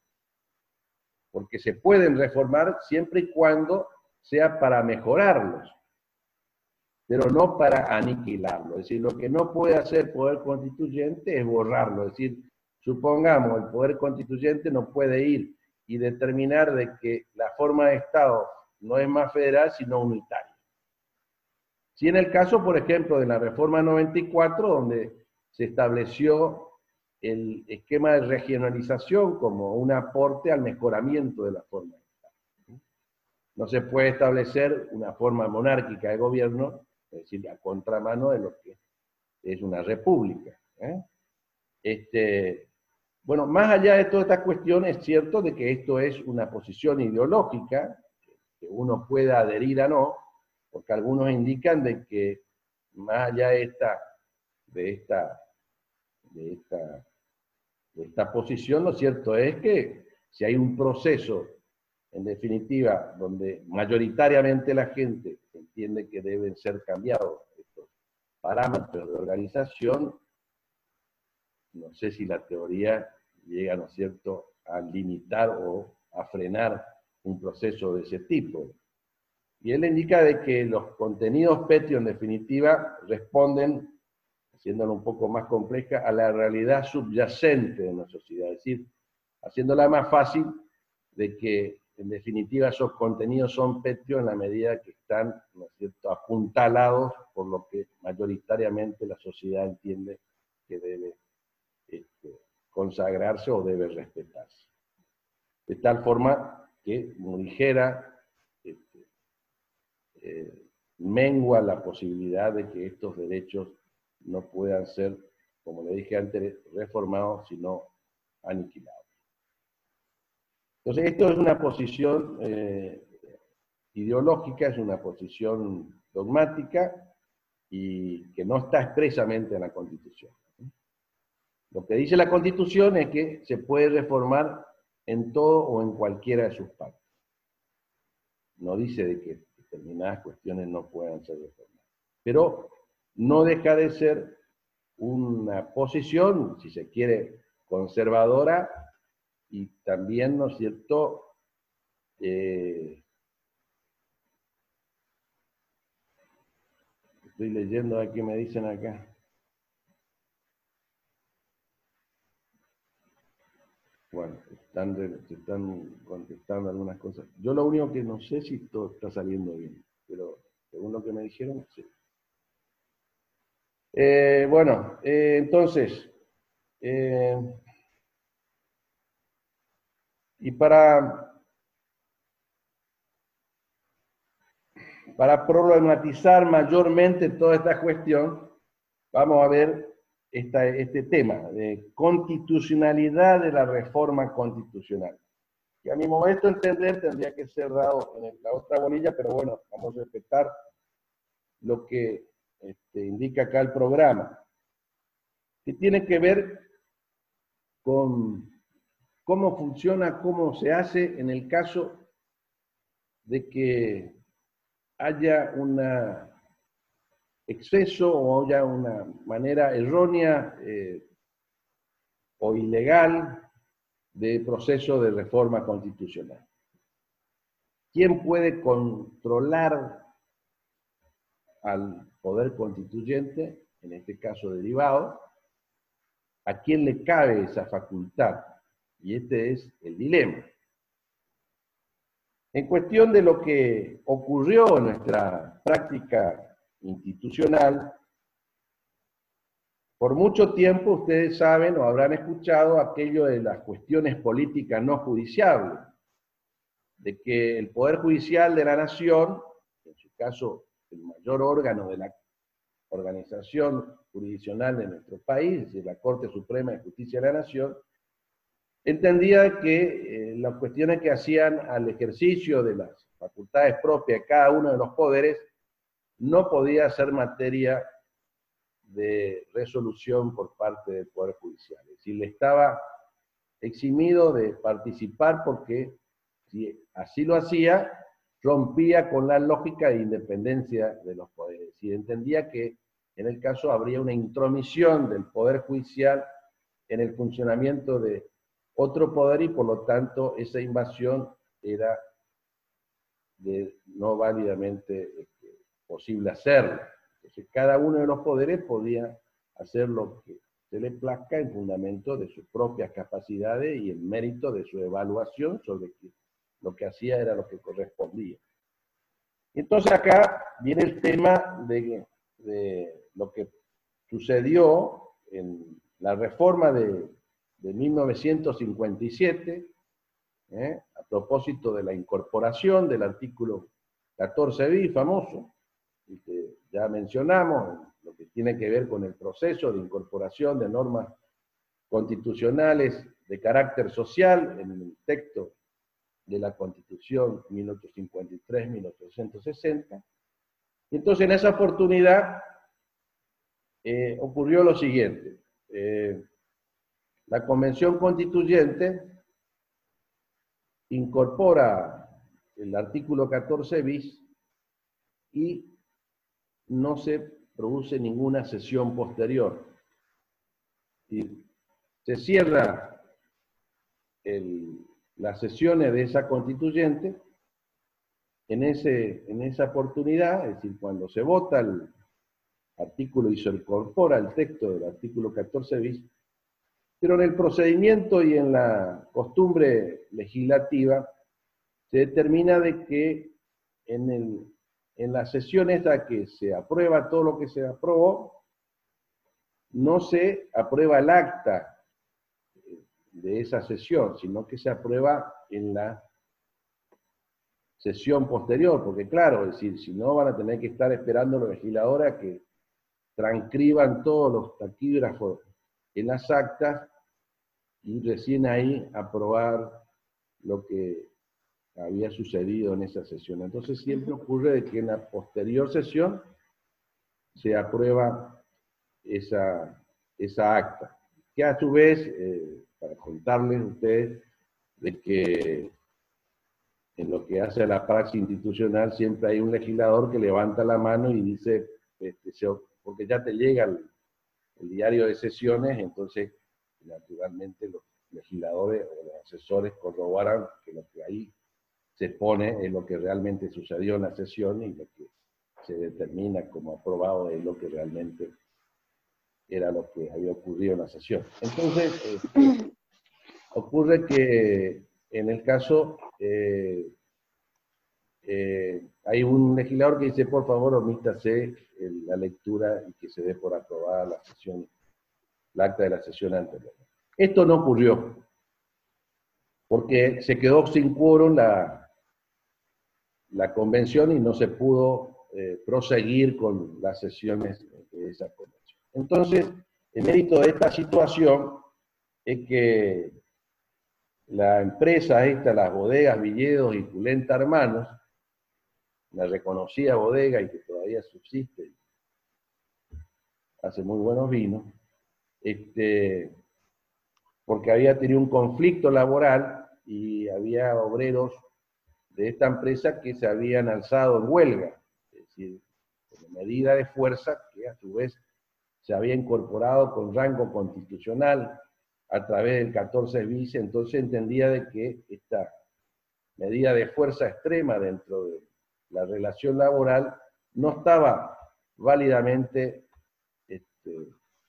porque se pueden reformar siempre y cuando sea para mejorarlos, pero no para aniquilarlos. Es decir, lo que no puede hacer el poder constituyente es borrarlo. Es decir, supongamos, el poder constituyente no puede ir y determinar de que la forma de Estado no es más federal, sino unitario. Si en el caso, por ejemplo, de la reforma 94, donde se estableció el esquema de regionalización como un aporte al mejoramiento de la forma de Estado. No se puede establecer una forma monárquica de gobierno, es decir, a contramano de lo que es una república. ¿eh? Este, bueno, más allá de todas estas cuestiones, es cierto de que esto es una posición ideológica, uno pueda adherir a no, porque algunos indican de que más allá de esta, de esta, de esta esta posición, lo cierto es que si hay un proceso, en definitiva, donde mayoritariamente la gente entiende que deben ser cambiados estos parámetros de organización, no sé si la teoría llega, ¿no es cierto?, a limitar o a frenar un proceso de ese tipo. Y él indica de que los contenidos PETIO en definitiva responden, haciéndolo un poco más compleja, a la realidad subyacente de la sociedad, es decir, haciéndola más fácil de que en definitiva esos contenidos son PETIO en la medida que están, ¿no es cierto?, apuntalados por lo que mayoritariamente la sociedad entiende que debe este, consagrarse o debe respetarse. De tal forma que, como dijera, este, eh, mengua la posibilidad de que estos derechos no puedan ser, como le dije antes, reformados, sino aniquilados. Entonces, esto es una posición eh, ideológica, es una posición dogmática y que no está expresamente en la Constitución. Lo que dice la Constitución es que se puede reformar en todo o en cualquiera de sus partes. No dice de que determinadas cuestiones no puedan ser reformadas. Pero no deja de ser una posición, si se quiere, conservadora y también, ¿no es cierto?, eh, estoy leyendo aquí, me dicen acá. Bueno, están, contestando algunas cosas. Yo lo único que no sé si todo está saliendo bien, pero según lo que me dijeron, sí. Eh, bueno, eh, entonces, eh, y para, para problematizar mayormente toda esta cuestión, vamos a ver este tema de constitucionalidad de la reforma constitucional. Que a mi momento de entender tendría que ser dado en la otra bolilla, pero bueno, vamos a respetar lo que este, indica acá el programa, que tiene que ver con cómo funciona, cómo se hace en el caso de que haya una exceso o haya una manera errónea eh, o ilegal de proceso de reforma constitucional. ¿Quién puede controlar al poder constituyente, en este caso derivado? ¿A quién le cabe esa facultad? Y este es el dilema. En cuestión de lo que ocurrió en nuestra práctica institucional. Por mucho tiempo ustedes saben o habrán escuchado aquello de las cuestiones políticas no judiciables, de que el Poder Judicial de la Nación, en su caso el mayor órgano de la organización jurisdiccional de nuestro país, es la Corte Suprema de Justicia de la Nación, entendía que eh, las cuestiones que hacían al ejercicio de las facultades propias de cada uno de los poderes no podía ser materia de resolución por parte del Poder Judicial. Es decir, le estaba eximido de participar porque si así lo hacía, rompía con la lógica de independencia de los poderes. Y entendía que en el caso habría una intromisión del Poder Judicial en el funcionamiento de otro poder y por lo tanto esa invasión era no válidamente posible hacerlo. Entonces, cada uno de los poderes podía hacer lo que se le plazca en fundamento de sus propias capacidades y en mérito de su evaluación sobre que lo que hacía era lo que correspondía. Entonces acá viene el tema de, lo que sucedió en la reforma de, 1957, ¿eh? a propósito de la incorporación del artículo 14 bis famoso, ya mencionamos, lo que tiene que ver con el proceso de incorporación de normas constitucionales de carácter social en el texto de la Constitución 1853-1860. Entonces, en esa oportunidad eh, ocurrió lo siguiente. Eh, la Convención Constituyente incorpora el artículo 14 bis y no se produce ninguna sesión posterior. Y se cierra las sesiones de esa constituyente en, ese, en esa oportunidad, es decir, cuando se vota el artículo y se incorpora el texto del artículo 14 bis, pero en el procedimiento y en la costumbre legislativa se determina de que en, el, en la sesión esta que se aprueba todo lo que se aprobó, no se aprueba el acta de esa sesión, sino que se aprueba en la sesión posterior, porque claro, es decir, si no van a tener que estar esperando los legisladores a que transcriban todos los taquígrafos en las actas y recién ahí aprobar lo que había sucedido en esa sesión. Entonces siempre ocurre de que en la posterior sesión se aprueba esa, esa acta, que a su vez, eh, para contarles a ustedes, de que en lo que hace a la praxis institucional siempre hay un legislador que levanta la mano y dice, este, porque ya te llega el diario de sesiones, entonces naturalmente los legisladores o los asesores corroboran que lo que ahí se pone es lo que realmente sucedió en la sesión y lo que se determina como aprobado es lo que realmente era lo que había ocurrido en la sesión. Entonces, este, ocurre que en el caso eh, eh, hay un legislador que dice, por favor, omítase la lectura y que se dé por aprobada la sesión el acta de la sesión anterior. Esto no ocurrió, porque se quedó sin quórum la, la convención y no se pudo eh, proseguir con las sesiones de esa convención. Entonces, el mérito de esta situación es que la empresa esta, las bodegas Villedos y Pulenta Hermanos, la reconocida bodega y que todavía subsiste, hace muy buenos vinos, este, porque había tenido un conflicto laboral y había obreros de esta empresa que se habían alzado en huelga, es decir, como medida de fuerza que a su vez se había incorporado con rango constitucional a través del 14 bis, entonces entendía de que esta medida de fuerza extrema dentro de la relación laboral no estaba válidamente este,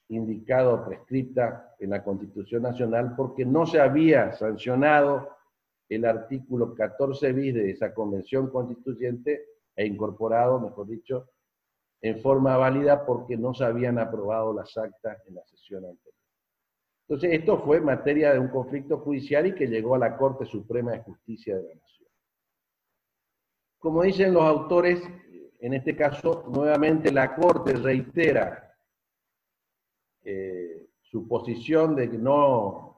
indicado, prescrita en la Constitución Nacional, porque no se había sancionado el artículo 14 bis de esa convención constituyente e incorporado, mejor dicho, en forma válida porque no se habían aprobado las actas en la sesión anterior. Entonces, esto fue materia de un conflicto judicial y que llegó a la Corte Suprema de Justicia de la Nación. Como dicen los autores, en este caso, nuevamente la Corte reitera eh, su posición de no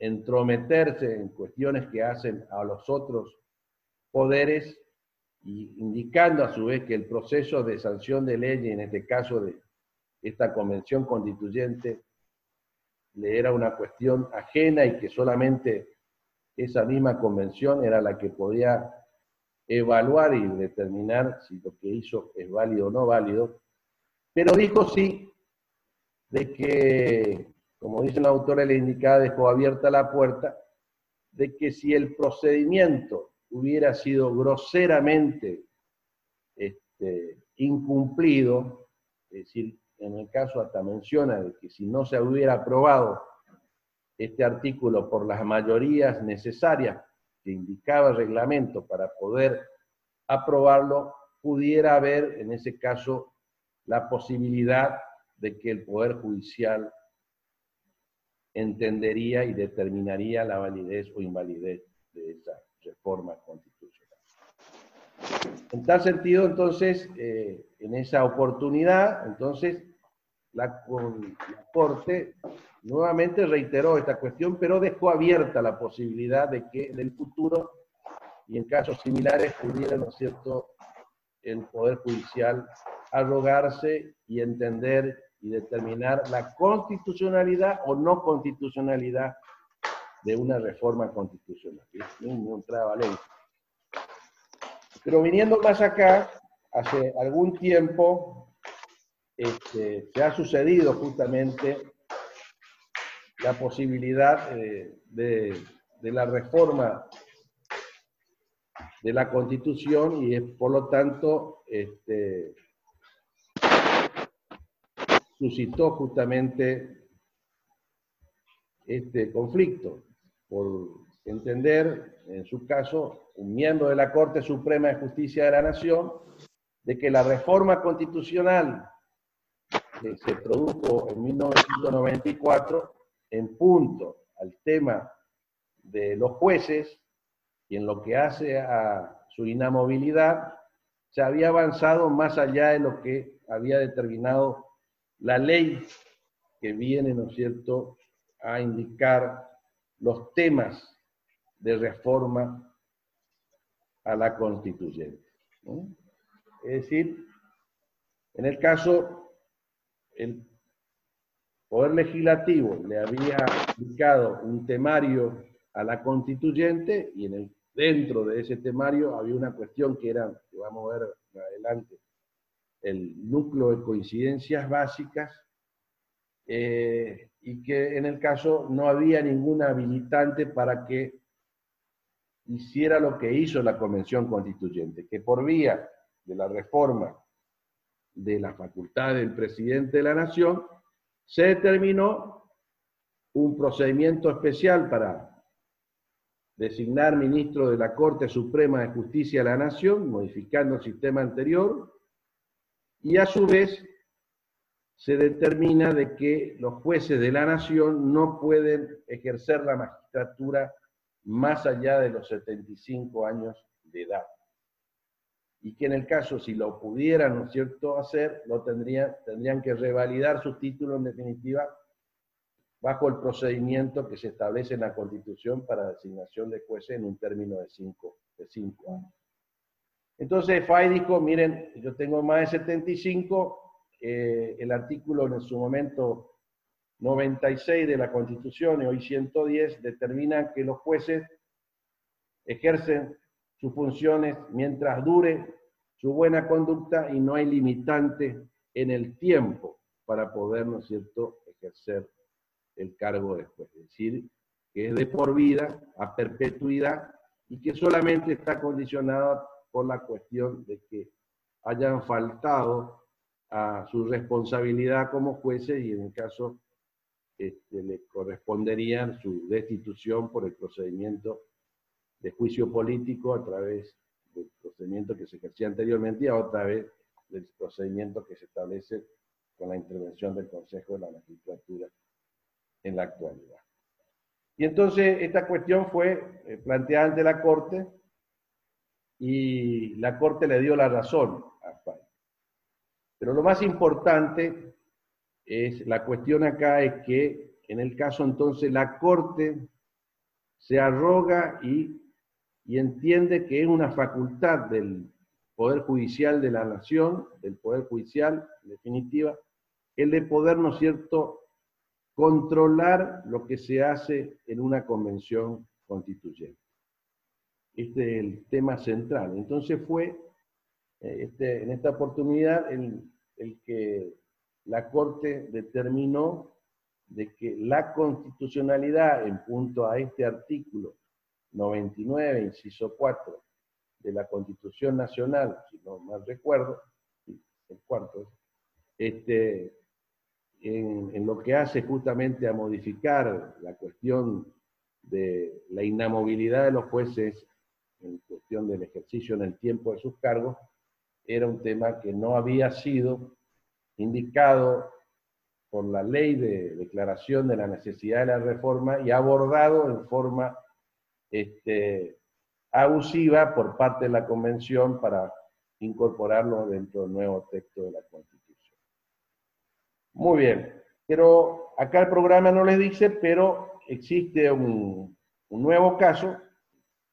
entrometerse en cuestiones que hacen a los otros poderes, y indicando a su vez que el proceso de sanción de ley, en este caso de esta convención constituyente, le era una cuestión ajena y que solamente esa misma convención era la que podía evaluar y determinar si lo que hizo es válido o no válido, pero dijo sí de que, como dice la autora, le indicada dejó abierta la puerta, de que si el procedimiento hubiera sido groseramente este, incumplido, es decir, en el caso hasta menciona de que si no se hubiera aprobado este artículo por las mayorías necesarias que indicaba el reglamento para poder aprobarlo, pudiera haber en ese caso la posibilidad de que el Poder Judicial entendería y determinaría la validez o invalidez de esa reforma constitucional. En tal sentido, entonces, eh, en esa oportunidad, entonces, la, Corte nuevamente reiteró esta cuestión, pero dejó abierta la posibilidad de que en el futuro y en casos similares pudiera, ¿no es cierto?, el Poder Judicial arrogarse y entender y determinar la constitucionalidad o no constitucionalidad de una reforma constitucional. No Pero viniendo más acá, hace algún tiempo este, se ha sucedido justamente la posibilidad eh, de, de la reforma de la Constitución y es por lo tanto este, suscitó justamente este conflicto, por entender, en su caso, un miembro de la Corte Suprema de Justicia de la Nación, de que la reforma constitucional que se produjo en 1994 en punto al tema de los jueces y en lo que hace a su inamovilidad, se había avanzado más allá de lo que había determinado la ley que viene, ¿no es cierto?, a indicar los temas de reforma a la constituyente. Es decir, en el caso, el Poder Legislativo le había indicado un temario a la constituyente y en el dentro de ese temario había una cuestión que era, que vamos a ver adelante, el núcleo de coincidencias básicas, eh, y que en el caso no había ningún habilitante para que hiciera lo que hizo la Convención Constituyente, que por vía de la reforma de la facultad del presidente de la Nación, se determinó un procedimiento especial para designar ministro de la Corte Suprema de Justicia de la Nación, modificando el sistema anterior, y a su vez se determina de que los jueces de la Nación no pueden ejercer la magistratura más allá de los 75 años de edad. Y que en el caso, si lo pudieran, ¿no es cierto?, hacer, lo tendrían, tendrían que revalidar su título en definitiva bajo el procedimiento que se establece en la Constitución para designación de jueces en un término de cinco, de cinco años. Entonces FAI dijo, miren, yo tengo más de 75, eh, el artículo en su momento 96 de la Constitución y hoy 110 determina que los jueces ejercen sus funciones mientras dure su buena conducta y no hay limitante en el tiempo para poder, ¿no es cierto?, ejercer el cargo después. Es decir, que es de por vida, a perpetuidad, y que solamente está condicionada por la cuestión de que hayan faltado a su responsabilidad como jueces y en el caso este, le correspondería su destitución por el procedimiento de juicio político a través del procedimiento que se ejercía anteriormente y a otra vez del procedimiento que se establece con la intervención del Consejo de la Magistratura en la actualidad. Y entonces esta cuestión fue eh, planteada ante la Corte y la Corte le dio la razón a España. Pero lo más importante es, la cuestión acá es que en el caso entonces la Corte se arroga y, y entiende que es una facultad del Poder Judicial de la Nación, del Poder Judicial, en definitiva, el de poder, ¿no es cierto?, controlar lo que se hace en una convención constituyente. Este es el tema central. Entonces fue eh, este, en esta oportunidad el, el que la Corte determinó de que la constitucionalidad en punto a este artículo 99, inciso 4 de la Constitución Nacional, si no mal recuerdo, el cuarto, este, en, lo que hace justamente a modificar la cuestión de la inamovilidad de los jueces en cuestión del ejercicio en el tiempo de sus cargos, era un tema que no había sido indicado por la ley de declaración de la necesidad de la reforma y abordado en forma este, abusiva por parte de la Convención para incorporarlo dentro del nuevo texto de la Constitución. Muy bien, pero acá el programa no les dice, pero existe un, nuevo caso,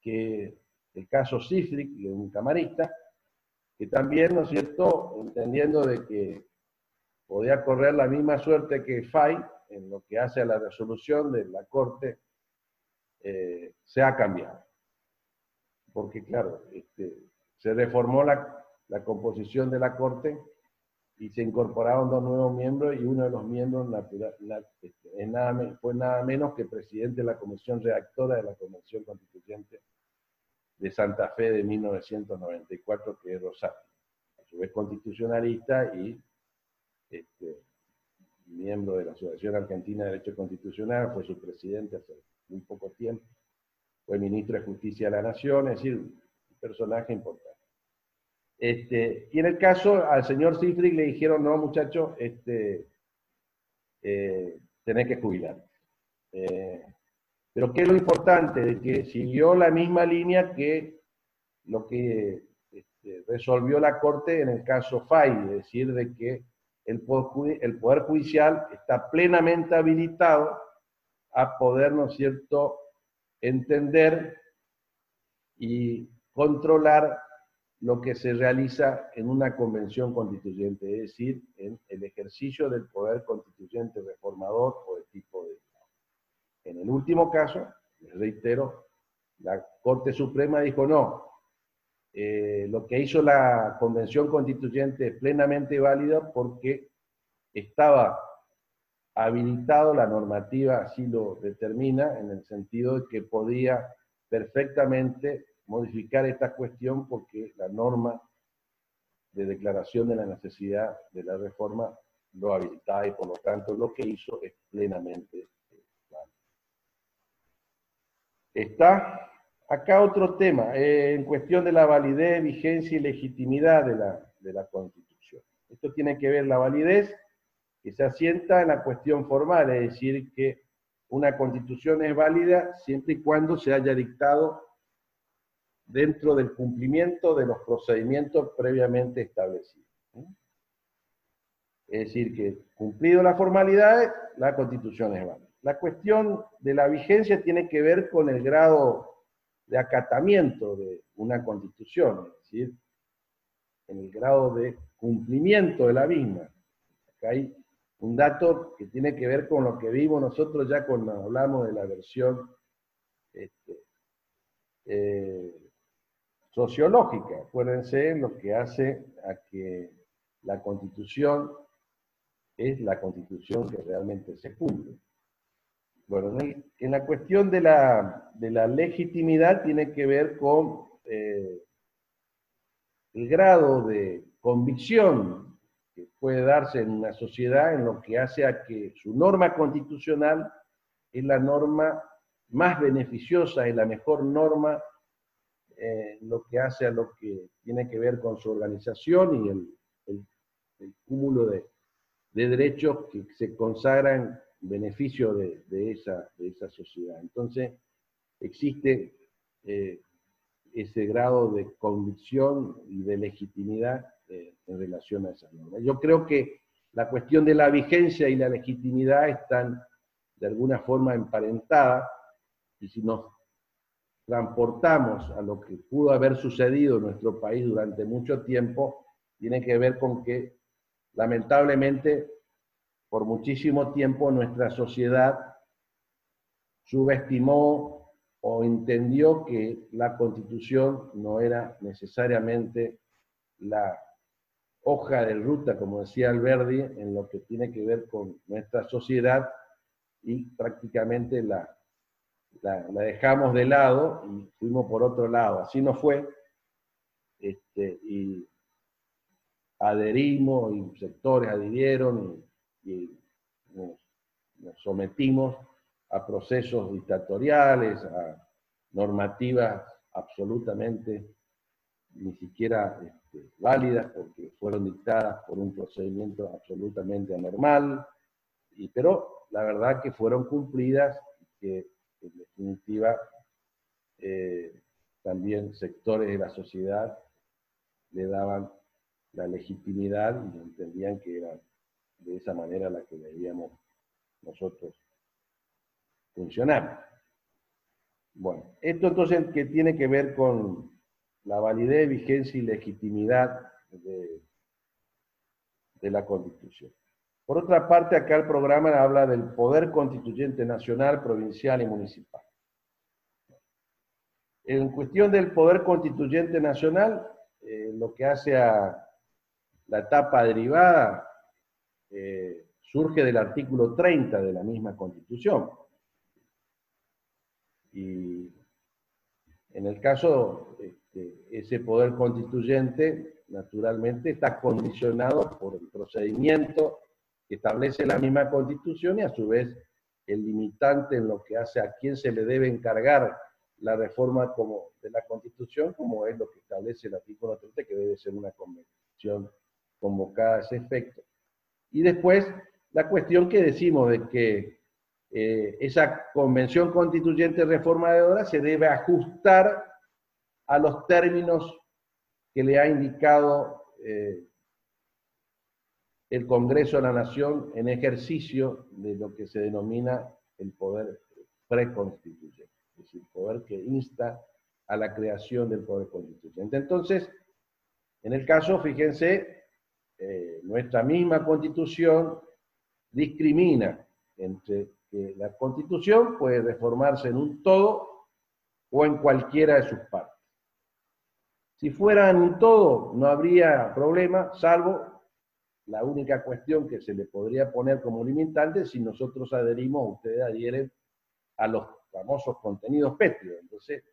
que el caso Cifric, de un camarista, que también, ¿no es cierto?, entendiendo de que podía correr la misma suerte que FAI en lo que hace a la resolución de la Corte, eh, se ha cambiado. Porque, claro, este, se reformó la, la, composición de la Corte y se incorporaron dos nuevos miembros y uno de los miembros natural, este, fue nada menos que presidente de la Comisión Redactora de la Convención Constituyente de Santa Fe de 1994, que es Rosario, a su vez constitucionalista y este, miembro de la Asociación Argentina de Derecho Constitucional, fue su presidente hace muy poco tiempo, fue ministro de Justicia de la Nación, es decir, un personaje importante. Este, y en el caso, al señor Cifri le dijeron, no muchacho, este, eh, tenés que jubilar. Eh, pero ¿qué es lo importante? De que siguió la misma línea que lo que este, resolvió la Corte en el caso FAI, es decir, de que el poder, Judicial está plenamente habilitado a poder, ¿no es cierto?, entender y controlar lo que se realiza en una convención constituyente, es decir, en el ejercicio del poder constituyente reformador o de tipo de En el último caso, les reitero, la Corte Suprema dijo no, eh, lo que hizo la Convención Constituyente es plenamente válida porque estaba habilitado, la normativa así lo determina, en el sentido de que podía perfectamente modificar esta cuestión porque la norma de declaración de la necesidad de la reforma lo habilitaba y por lo tanto lo que hizo es plenamente válido. Está Acá otro tema, eh, en cuestión de la validez, vigencia y legitimidad de la, de la Constitución. Esto tiene que ver la validez que se asienta en la cuestión formal, es decir, que una Constitución es válida siempre y cuando se haya dictado dentro del cumplimiento de los procedimientos previamente establecidos. Es decir, que cumplido las formalidades, la Constitución es válida. La cuestión de la vigencia tiene que ver con el grado de acatamiento de una constitución, es decir, en el grado de cumplimiento de la misma. Acá hay un dato que tiene que ver con lo que vimos nosotros ya cuando hablamos de la versión este, eh, sociológica. Acuérdense lo que hace a que la constitución es la constitución que realmente se cumple. Bueno, en la cuestión de la, legitimidad tiene que ver con eh, el grado de convicción que puede darse en una sociedad en lo que hace a que su norma constitucional es la norma más beneficiosa, es la mejor norma eh, lo que hace a lo que tiene que ver con su organización y el, cúmulo de, de derechos que se consagran beneficio de, esa, sociedad. Entonces, existe eh, ese grado de convicción y de legitimidad eh, en relación a esa norma. Yo creo que la cuestión de la vigencia y la legitimidad están de alguna forma emparentadas y si nos transportamos a lo que pudo haber sucedido en nuestro país durante mucho tiempo, tiene que ver con que lamentablemente por muchísimo tiempo nuestra sociedad subestimó o entendió que la constitución no era necesariamente la hoja de ruta, como decía Alberdi, en lo que tiene que ver con nuestra sociedad y prácticamente la, la, dejamos de lado y fuimos por otro lado. Así no fue. Este, y adherimos y sectores adhirieron y nos, sometimos a procesos dictatoriales, a normativas absolutamente ni siquiera este, válidas porque fueron dictadas por un procedimiento absolutamente anormal, y, pero la verdad que fueron cumplidas y que en definitiva eh, también sectores de la sociedad le daban la legitimidad y entendían que eran de esa manera la que debíamos nosotros funcionar. Bueno, esto entonces que tiene que ver con la validez, vigencia y legitimidad de, de la Constitución. Por otra parte, acá el programa habla del poder constituyente nacional, provincial y municipal. En cuestión del poder constituyente nacional, eh, lo que hace a la etapa derivada eh, surge del artículo 30 de la misma Constitución. Y en el caso, este, ese poder constituyente, naturalmente, está condicionado por el procedimiento que establece la misma Constitución y a su vez el limitante en lo que hace a quién se le debe encargar la reforma como, de la Constitución, como es lo que establece el artículo 30, que debe ser una convención convocada a ese efecto. Y después, la cuestión que decimos de que eh, esa convención constituyente reformadora se debe ajustar a los términos que le ha indicado eh, el Congreso de la Nación en ejercicio de lo que se denomina el poder preconstituyente es decir, poder que insta a la creación del poder constituyente. Entonces, en el caso, fíjense, eh, nuestra misma constitución discrimina entre que la constitución puede reformarse en un todo o en cualquiera de sus partes. Si fuera en un todo, no habría problema, salvo la única cuestión que se le podría poner como limitante si nosotros adherimos, ustedes adhieren a los famosos contenidos pétreos. Entonces,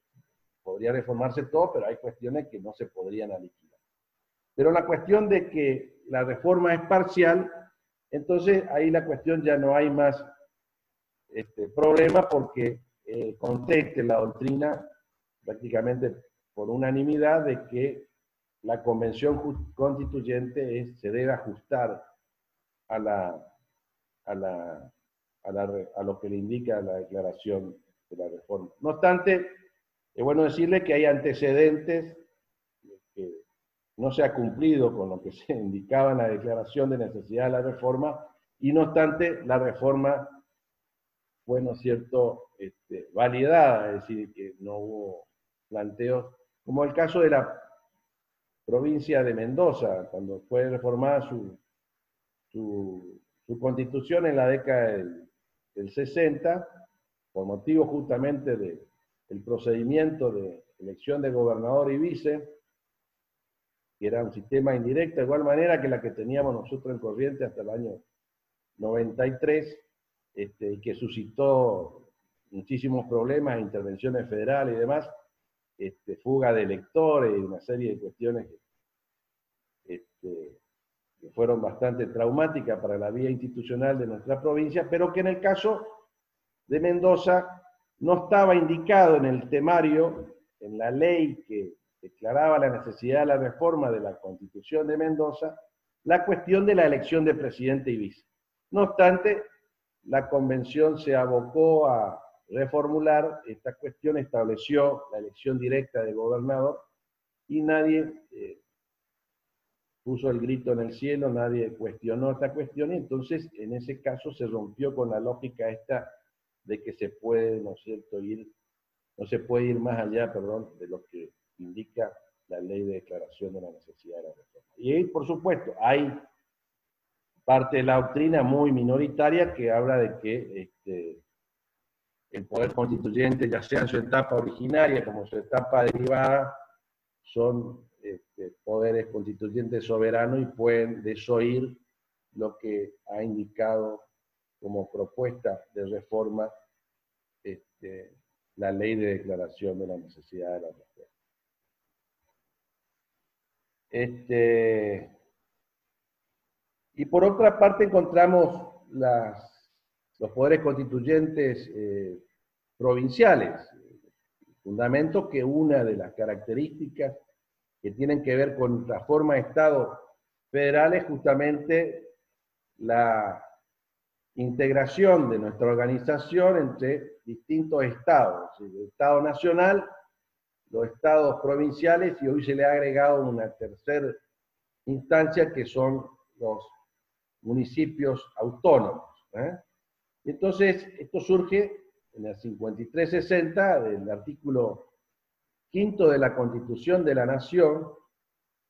podría reformarse todo, pero hay cuestiones que no se podrían liquidar. Pero la cuestión de que la reforma es parcial, entonces ahí la cuestión ya no hay más este, problema porque eh, conteste la doctrina prácticamente por unanimidad de que la convención constituyente se debe ajustar a, la, a, la, a, lo que le indica la declaración la reforma. No obstante, es bueno decirle que hay antecedentes no se ha cumplido con lo que se <laughs> indicaba en la declaración de necesidad de la reforma, y no obstante, la reforma fue, ¿no es cierto?, este, validada, es decir, que no hubo planteos, como el caso de la provincia de Mendoza, cuando fue reformada su, su, constitución en la década del, del 60, por motivo justamente del procedimiento de elección de gobernador y vice, que era un sistema indirecto, de igual manera que la que teníamos nosotros en corriente hasta el año 93, este, que suscitó muchísimos problemas, intervenciones federales y demás, este, fuga de electores y una serie de cuestiones este, que fueron bastante traumáticas para la vía institucional de nuestra provincia, pero que en el caso de Mendoza no estaba indicado en el temario, en la ley que declaraba la necesidad de la reforma de la constitución de Mendoza, la cuestión de la elección de presidente y vice. No obstante, la convención se abocó a reformular esta cuestión, estableció la elección directa de gobernador y nadie eh, puso el grito en el cielo, nadie cuestionó esta cuestión y entonces en ese caso se rompió con la lógica esta de que se puede, ¿no es cierto?, ir, no se puede ir más allá, perdón, de lo que indica la ley de declaración de la necesidad de la reforma. Y por supuesto, hay parte de la doctrina muy minoritaria que habla de que este, el poder constituyente, ya sea en su etapa originaria como su etapa derivada, son este, poderes constituyentes soberanos y pueden desoír lo que ha indicado como propuesta de reforma este, la ley de declaración de la necesidad de la reforma. Este, y por otra parte encontramos los poderes constituyentes eh, provinciales, fundamento que una de las características que tienen que ver con la forma de Estado federal es justamente la integración de nuestra organización entre distintos estados, el Estado Nacional, los estados provinciales y hoy se le ha agregado una tercera instancia que son los municipios autónomos. ¿eh? Entonces, esto surge en el 5360 del artículo quinto de la Constitución de la Nación,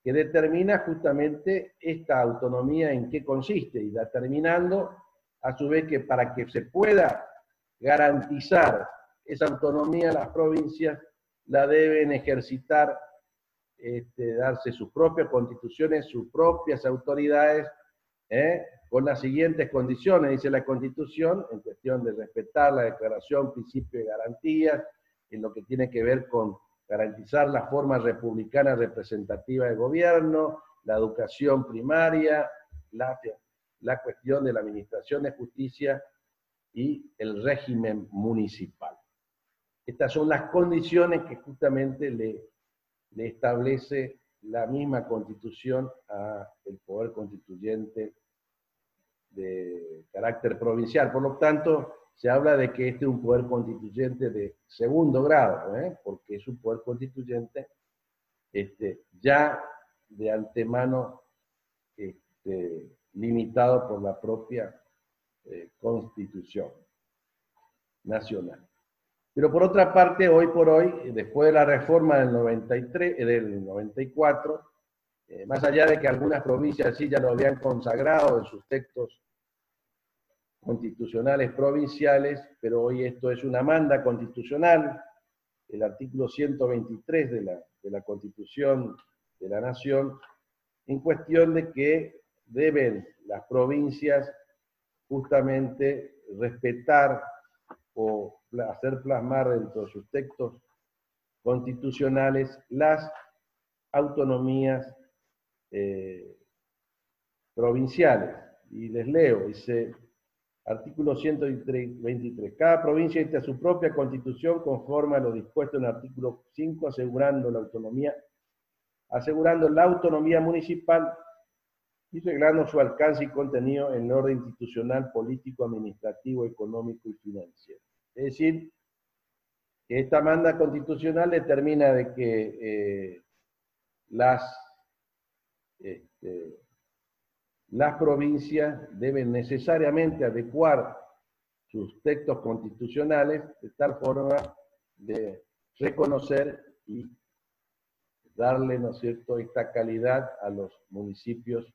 que determina justamente esta autonomía en qué consiste y determinando a su vez que para que se pueda garantizar esa autonomía las provincias la deben ejercitar, este, darse sus propias constituciones, sus propias autoridades, ¿eh? con las siguientes condiciones, dice la Constitución, en cuestión de respetar la declaración, principio de garantías, en lo que tiene que ver con garantizar la forma republicana representativa de gobierno, la educación primaria, la, la cuestión de la administración de justicia y el régimen municipal. Estas son las condiciones que justamente le, le establece la misma constitución al poder constituyente de carácter provincial. Por lo tanto, se habla de que este es un poder constituyente de segundo grado, ¿eh? porque es un poder constituyente este, ya de antemano este, limitado por la propia eh, constitución nacional. Pero por otra parte, hoy por hoy, después de la reforma del, 93, eh, del 94, más allá de que algunas provincias sí ya lo habían consagrado en sus textos constitucionales provinciales, pero hoy esto es una manda constitucional, el artículo 123 de la, de la Constitución de la Nación, en cuestión de que deben las provincias justamente respetar o hacer plasmar dentro de sus textos constitucionales las autonomías eh, provinciales. Y les leo, dice, Artículo 123. Cada provincia dicta su propia constitución conforme a lo dispuesto en el artículo 5, asegurando la autonomía, asegurando la autonomía municipal y reglando su alcance y contenido en el orden institucional, político, administrativo, económico y financiero. Es decir, que esta manda constitucional determina de que eh, las este, las provincias deben necesariamente adecuar sus textos constitucionales de tal forma de reconocer y darle, ¿no es cierto?, esta calidad a los municipios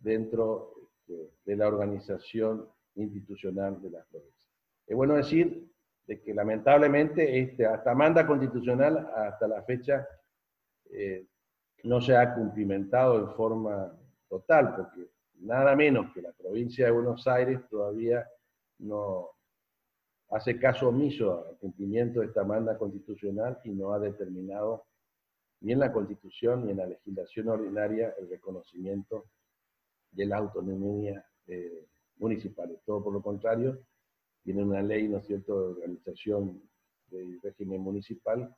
dentro de, la organización institucional de las provincias. Es bueno decir de que lamentablemente este, esta manda constitucional hasta la fecha eh, no se ha cumplimentado en forma total, porque nada menos que la provincia de Buenos Aires todavía no hace caso omiso al cumplimiento de esta manda constitucional y no ha determinado ni en la constitución ni en la legislación ordinaria el reconocimiento de la autonomía eh, municipal. Todo por lo contrario, tiene una ley, ¿no es cierto?, de organización del régimen municipal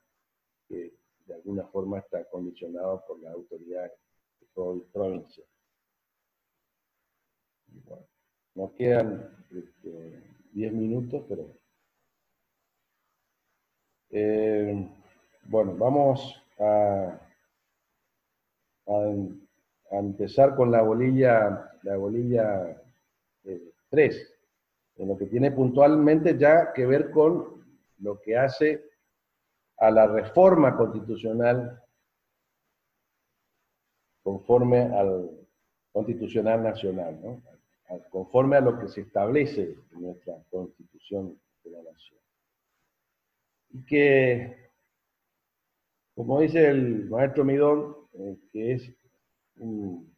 que de alguna forma está condicionado por la autoridad de provincia. Nos quedan 10 este, minutos, pero... Eh, bueno, vamos a, empezar con la bolilla, la bolilla 3, eh, en lo que tiene puntualmente ya que ver con lo que hace a la reforma constitucional conforme al constitucional nacional, ¿no? conforme a lo que se establece en nuestra Constitución de la Nación. Y que, como dice el maestro Midón, eh, que es un,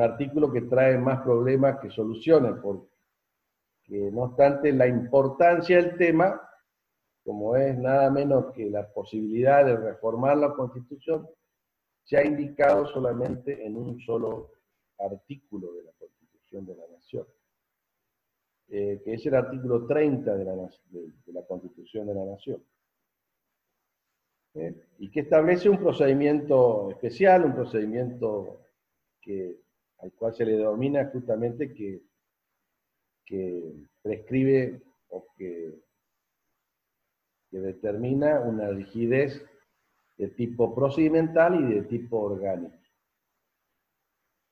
artículo que trae más problemas que soluciones, porque no obstante la importancia del tema, como es nada menos que la posibilidad de reformar la Constitución, se ha indicado solamente en un solo artículo de la Constitución de la Nación, eh, que es el artículo 30 de la, Constitución de la Nación, ¿eh? y que establece un procedimiento especial, un procedimiento que, al cual se le denomina justamente que, que prescribe o que, que determina una rigidez de tipo procedimental y de tipo orgánico.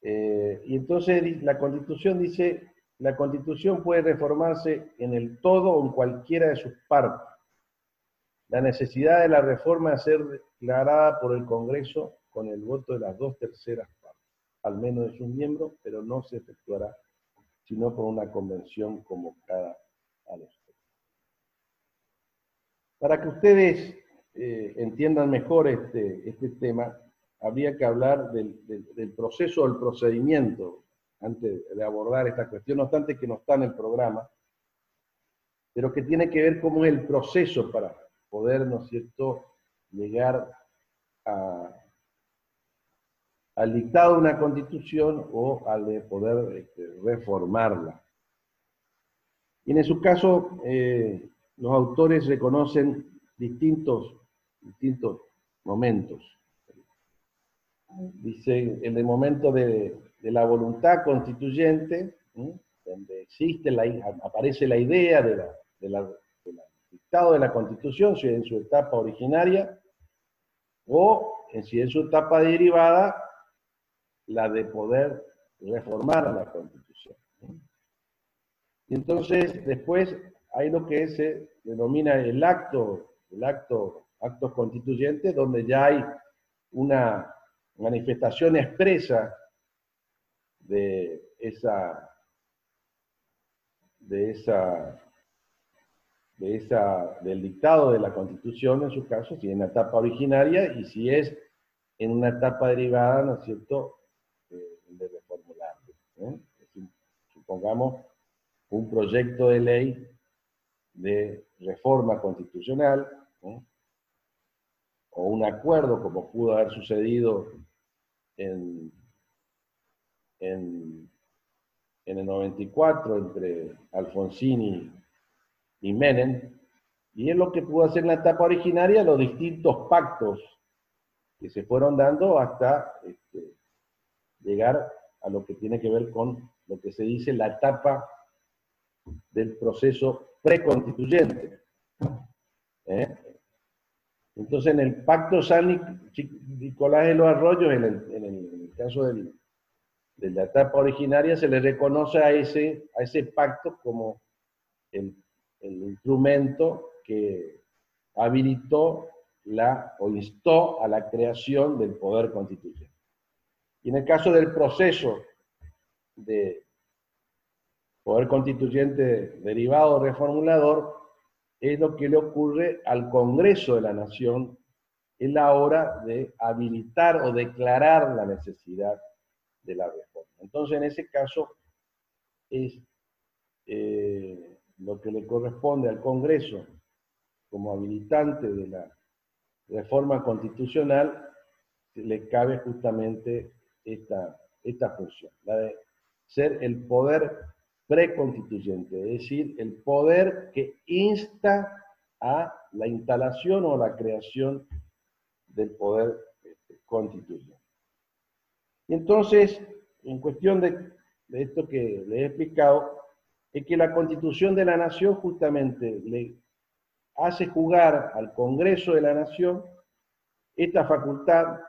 Eh, y entonces la Constitución dice, la Constitución puede reformarse en el todo o en cualquiera de sus partes. La necesidad de la reforma a ser declarada por el Congreso con el voto de las dos terceras al menos de sus miembros, pero no se efectuará sino por una convención convocada a los Para que ustedes eh, entiendan mejor este, este tema, habría que hablar del, del, proceso o el procedimiento antes de abordar esta cuestión, no obstante que no está en el programa, pero que tiene que ver cómo es el proceso para poder, ¿no es cierto?, llegar al dictado de una constitución o al de poder este, reformarla. Y en su caso, eh, los autores reconocen distintos, distintos momentos. Dice, el momento de, la voluntad constituyente, donde existe la, aparece la idea de la, del dictado de la constitución, si en su etapa originaria, o si en su etapa derivada, la de poder reformar la constitución. Y entonces, después hay lo que se denomina el acto, el acto, actos constituyentes, donde ya hay una manifestación expresa de esa, de esa de esa, del dictado de la Constitución, en su caso, si es en la etapa originaria y si es en una etapa derivada, ¿no es cierto?. ¿Eh? supongamos un proyecto de ley de reforma constitucional, o un acuerdo, como pudo haber sucedido en, en, en el 94 entre Alfonsini y Menem, y es lo que pudo hacer en la etapa originaria los distintos pactos que se fueron dando hasta este, llegar a lo que tiene que ver con lo que se dice la etapa del proceso preconstituyente. ¿Eh? Entonces, en el pacto San Nicolás de los Arroyos, en el, caso de la etapa originaria, se le reconoce a ese, a ese pacto como el el instrumento que habilitó la, o instó a la creación del poder constitucional. Y en el caso del proceso de poder constituyente derivado reformulador, es lo que le ocurre al Congreso de la Nación en la hora de habilitar o declarar la necesidad de la reforma. Entonces, en ese caso, es eh, lo que le corresponde al Congreso como habilitante de la reforma constitucional, le cabe justamente esta, esta función, la de ser el poder preconstituyente, es decir, el poder que insta a la instalación o la creación del poder este, constituyente. Y entonces, en cuestión de, de esto que le he explicado, es que la constitución de la nación justamente le hace jugar al Congreso de la Nación esta facultad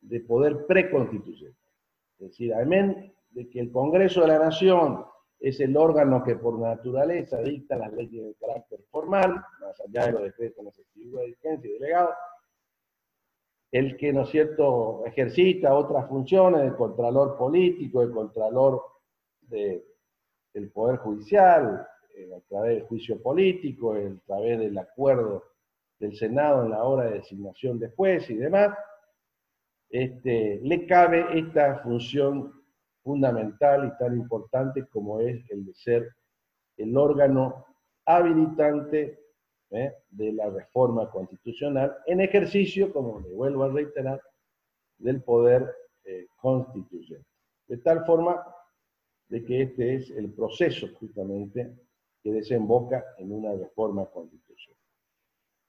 de poder preconstituyente. Decir, amén de que el Congreso de la Nación es el órgano que por naturaleza dicta las leyes de carácter formal, más allá de los decretos de vigencia y delegado, el que, ¿no es cierto?, ejercita otras funciones de contralor político, de contralor de el Poder Judicial, eh, a través del juicio político, a través del acuerdo del Senado en la hora de designación de juez y demás, este, le cabe esta función fundamental y tan importante como es el de ser el órgano habilitante ¿eh? de la reforma constitucional en ejercicio, como le vuelvo a reiterar, del poder eh, constituyente. De tal forma de que este es el proceso justamente que desemboca en una reforma constitucional.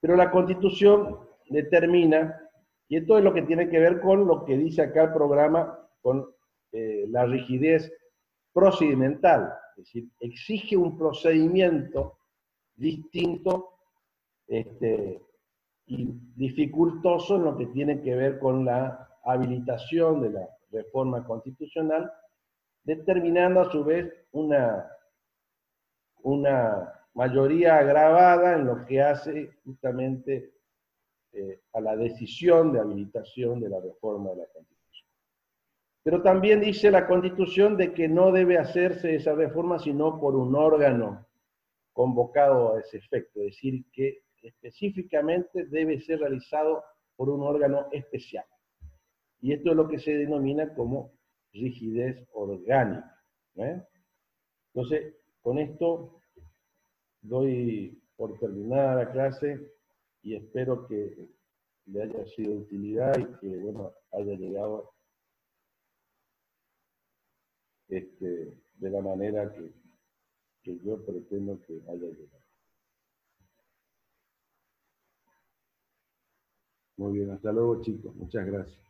Pero la constitución determina, y esto es lo que tiene que ver con lo que dice acá el programa, con eh, la rigidez procedimental, es decir, exige un procedimiento distinto este, y dificultoso en lo que tiene que ver con la habilitación de la reforma constitucional determinando a su vez una, una mayoría agravada en lo que hace justamente eh, a la decisión de habilitación de la reforma de la Constitución. Pero también dice la Constitución de que no debe hacerse esa reforma sino por un órgano convocado a ese efecto, es decir, que específicamente debe ser realizado por un órgano especial. Y esto es lo que se denomina como rigidez orgánica. ¿eh? Entonces, con esto doy por terminada la clase y espero que le haya sido de utilidad y que bueno, haya llegado este, de la manera que, que yo pretendo que haya llegado. Muy bien, hasta luego chicos, muchas gracias.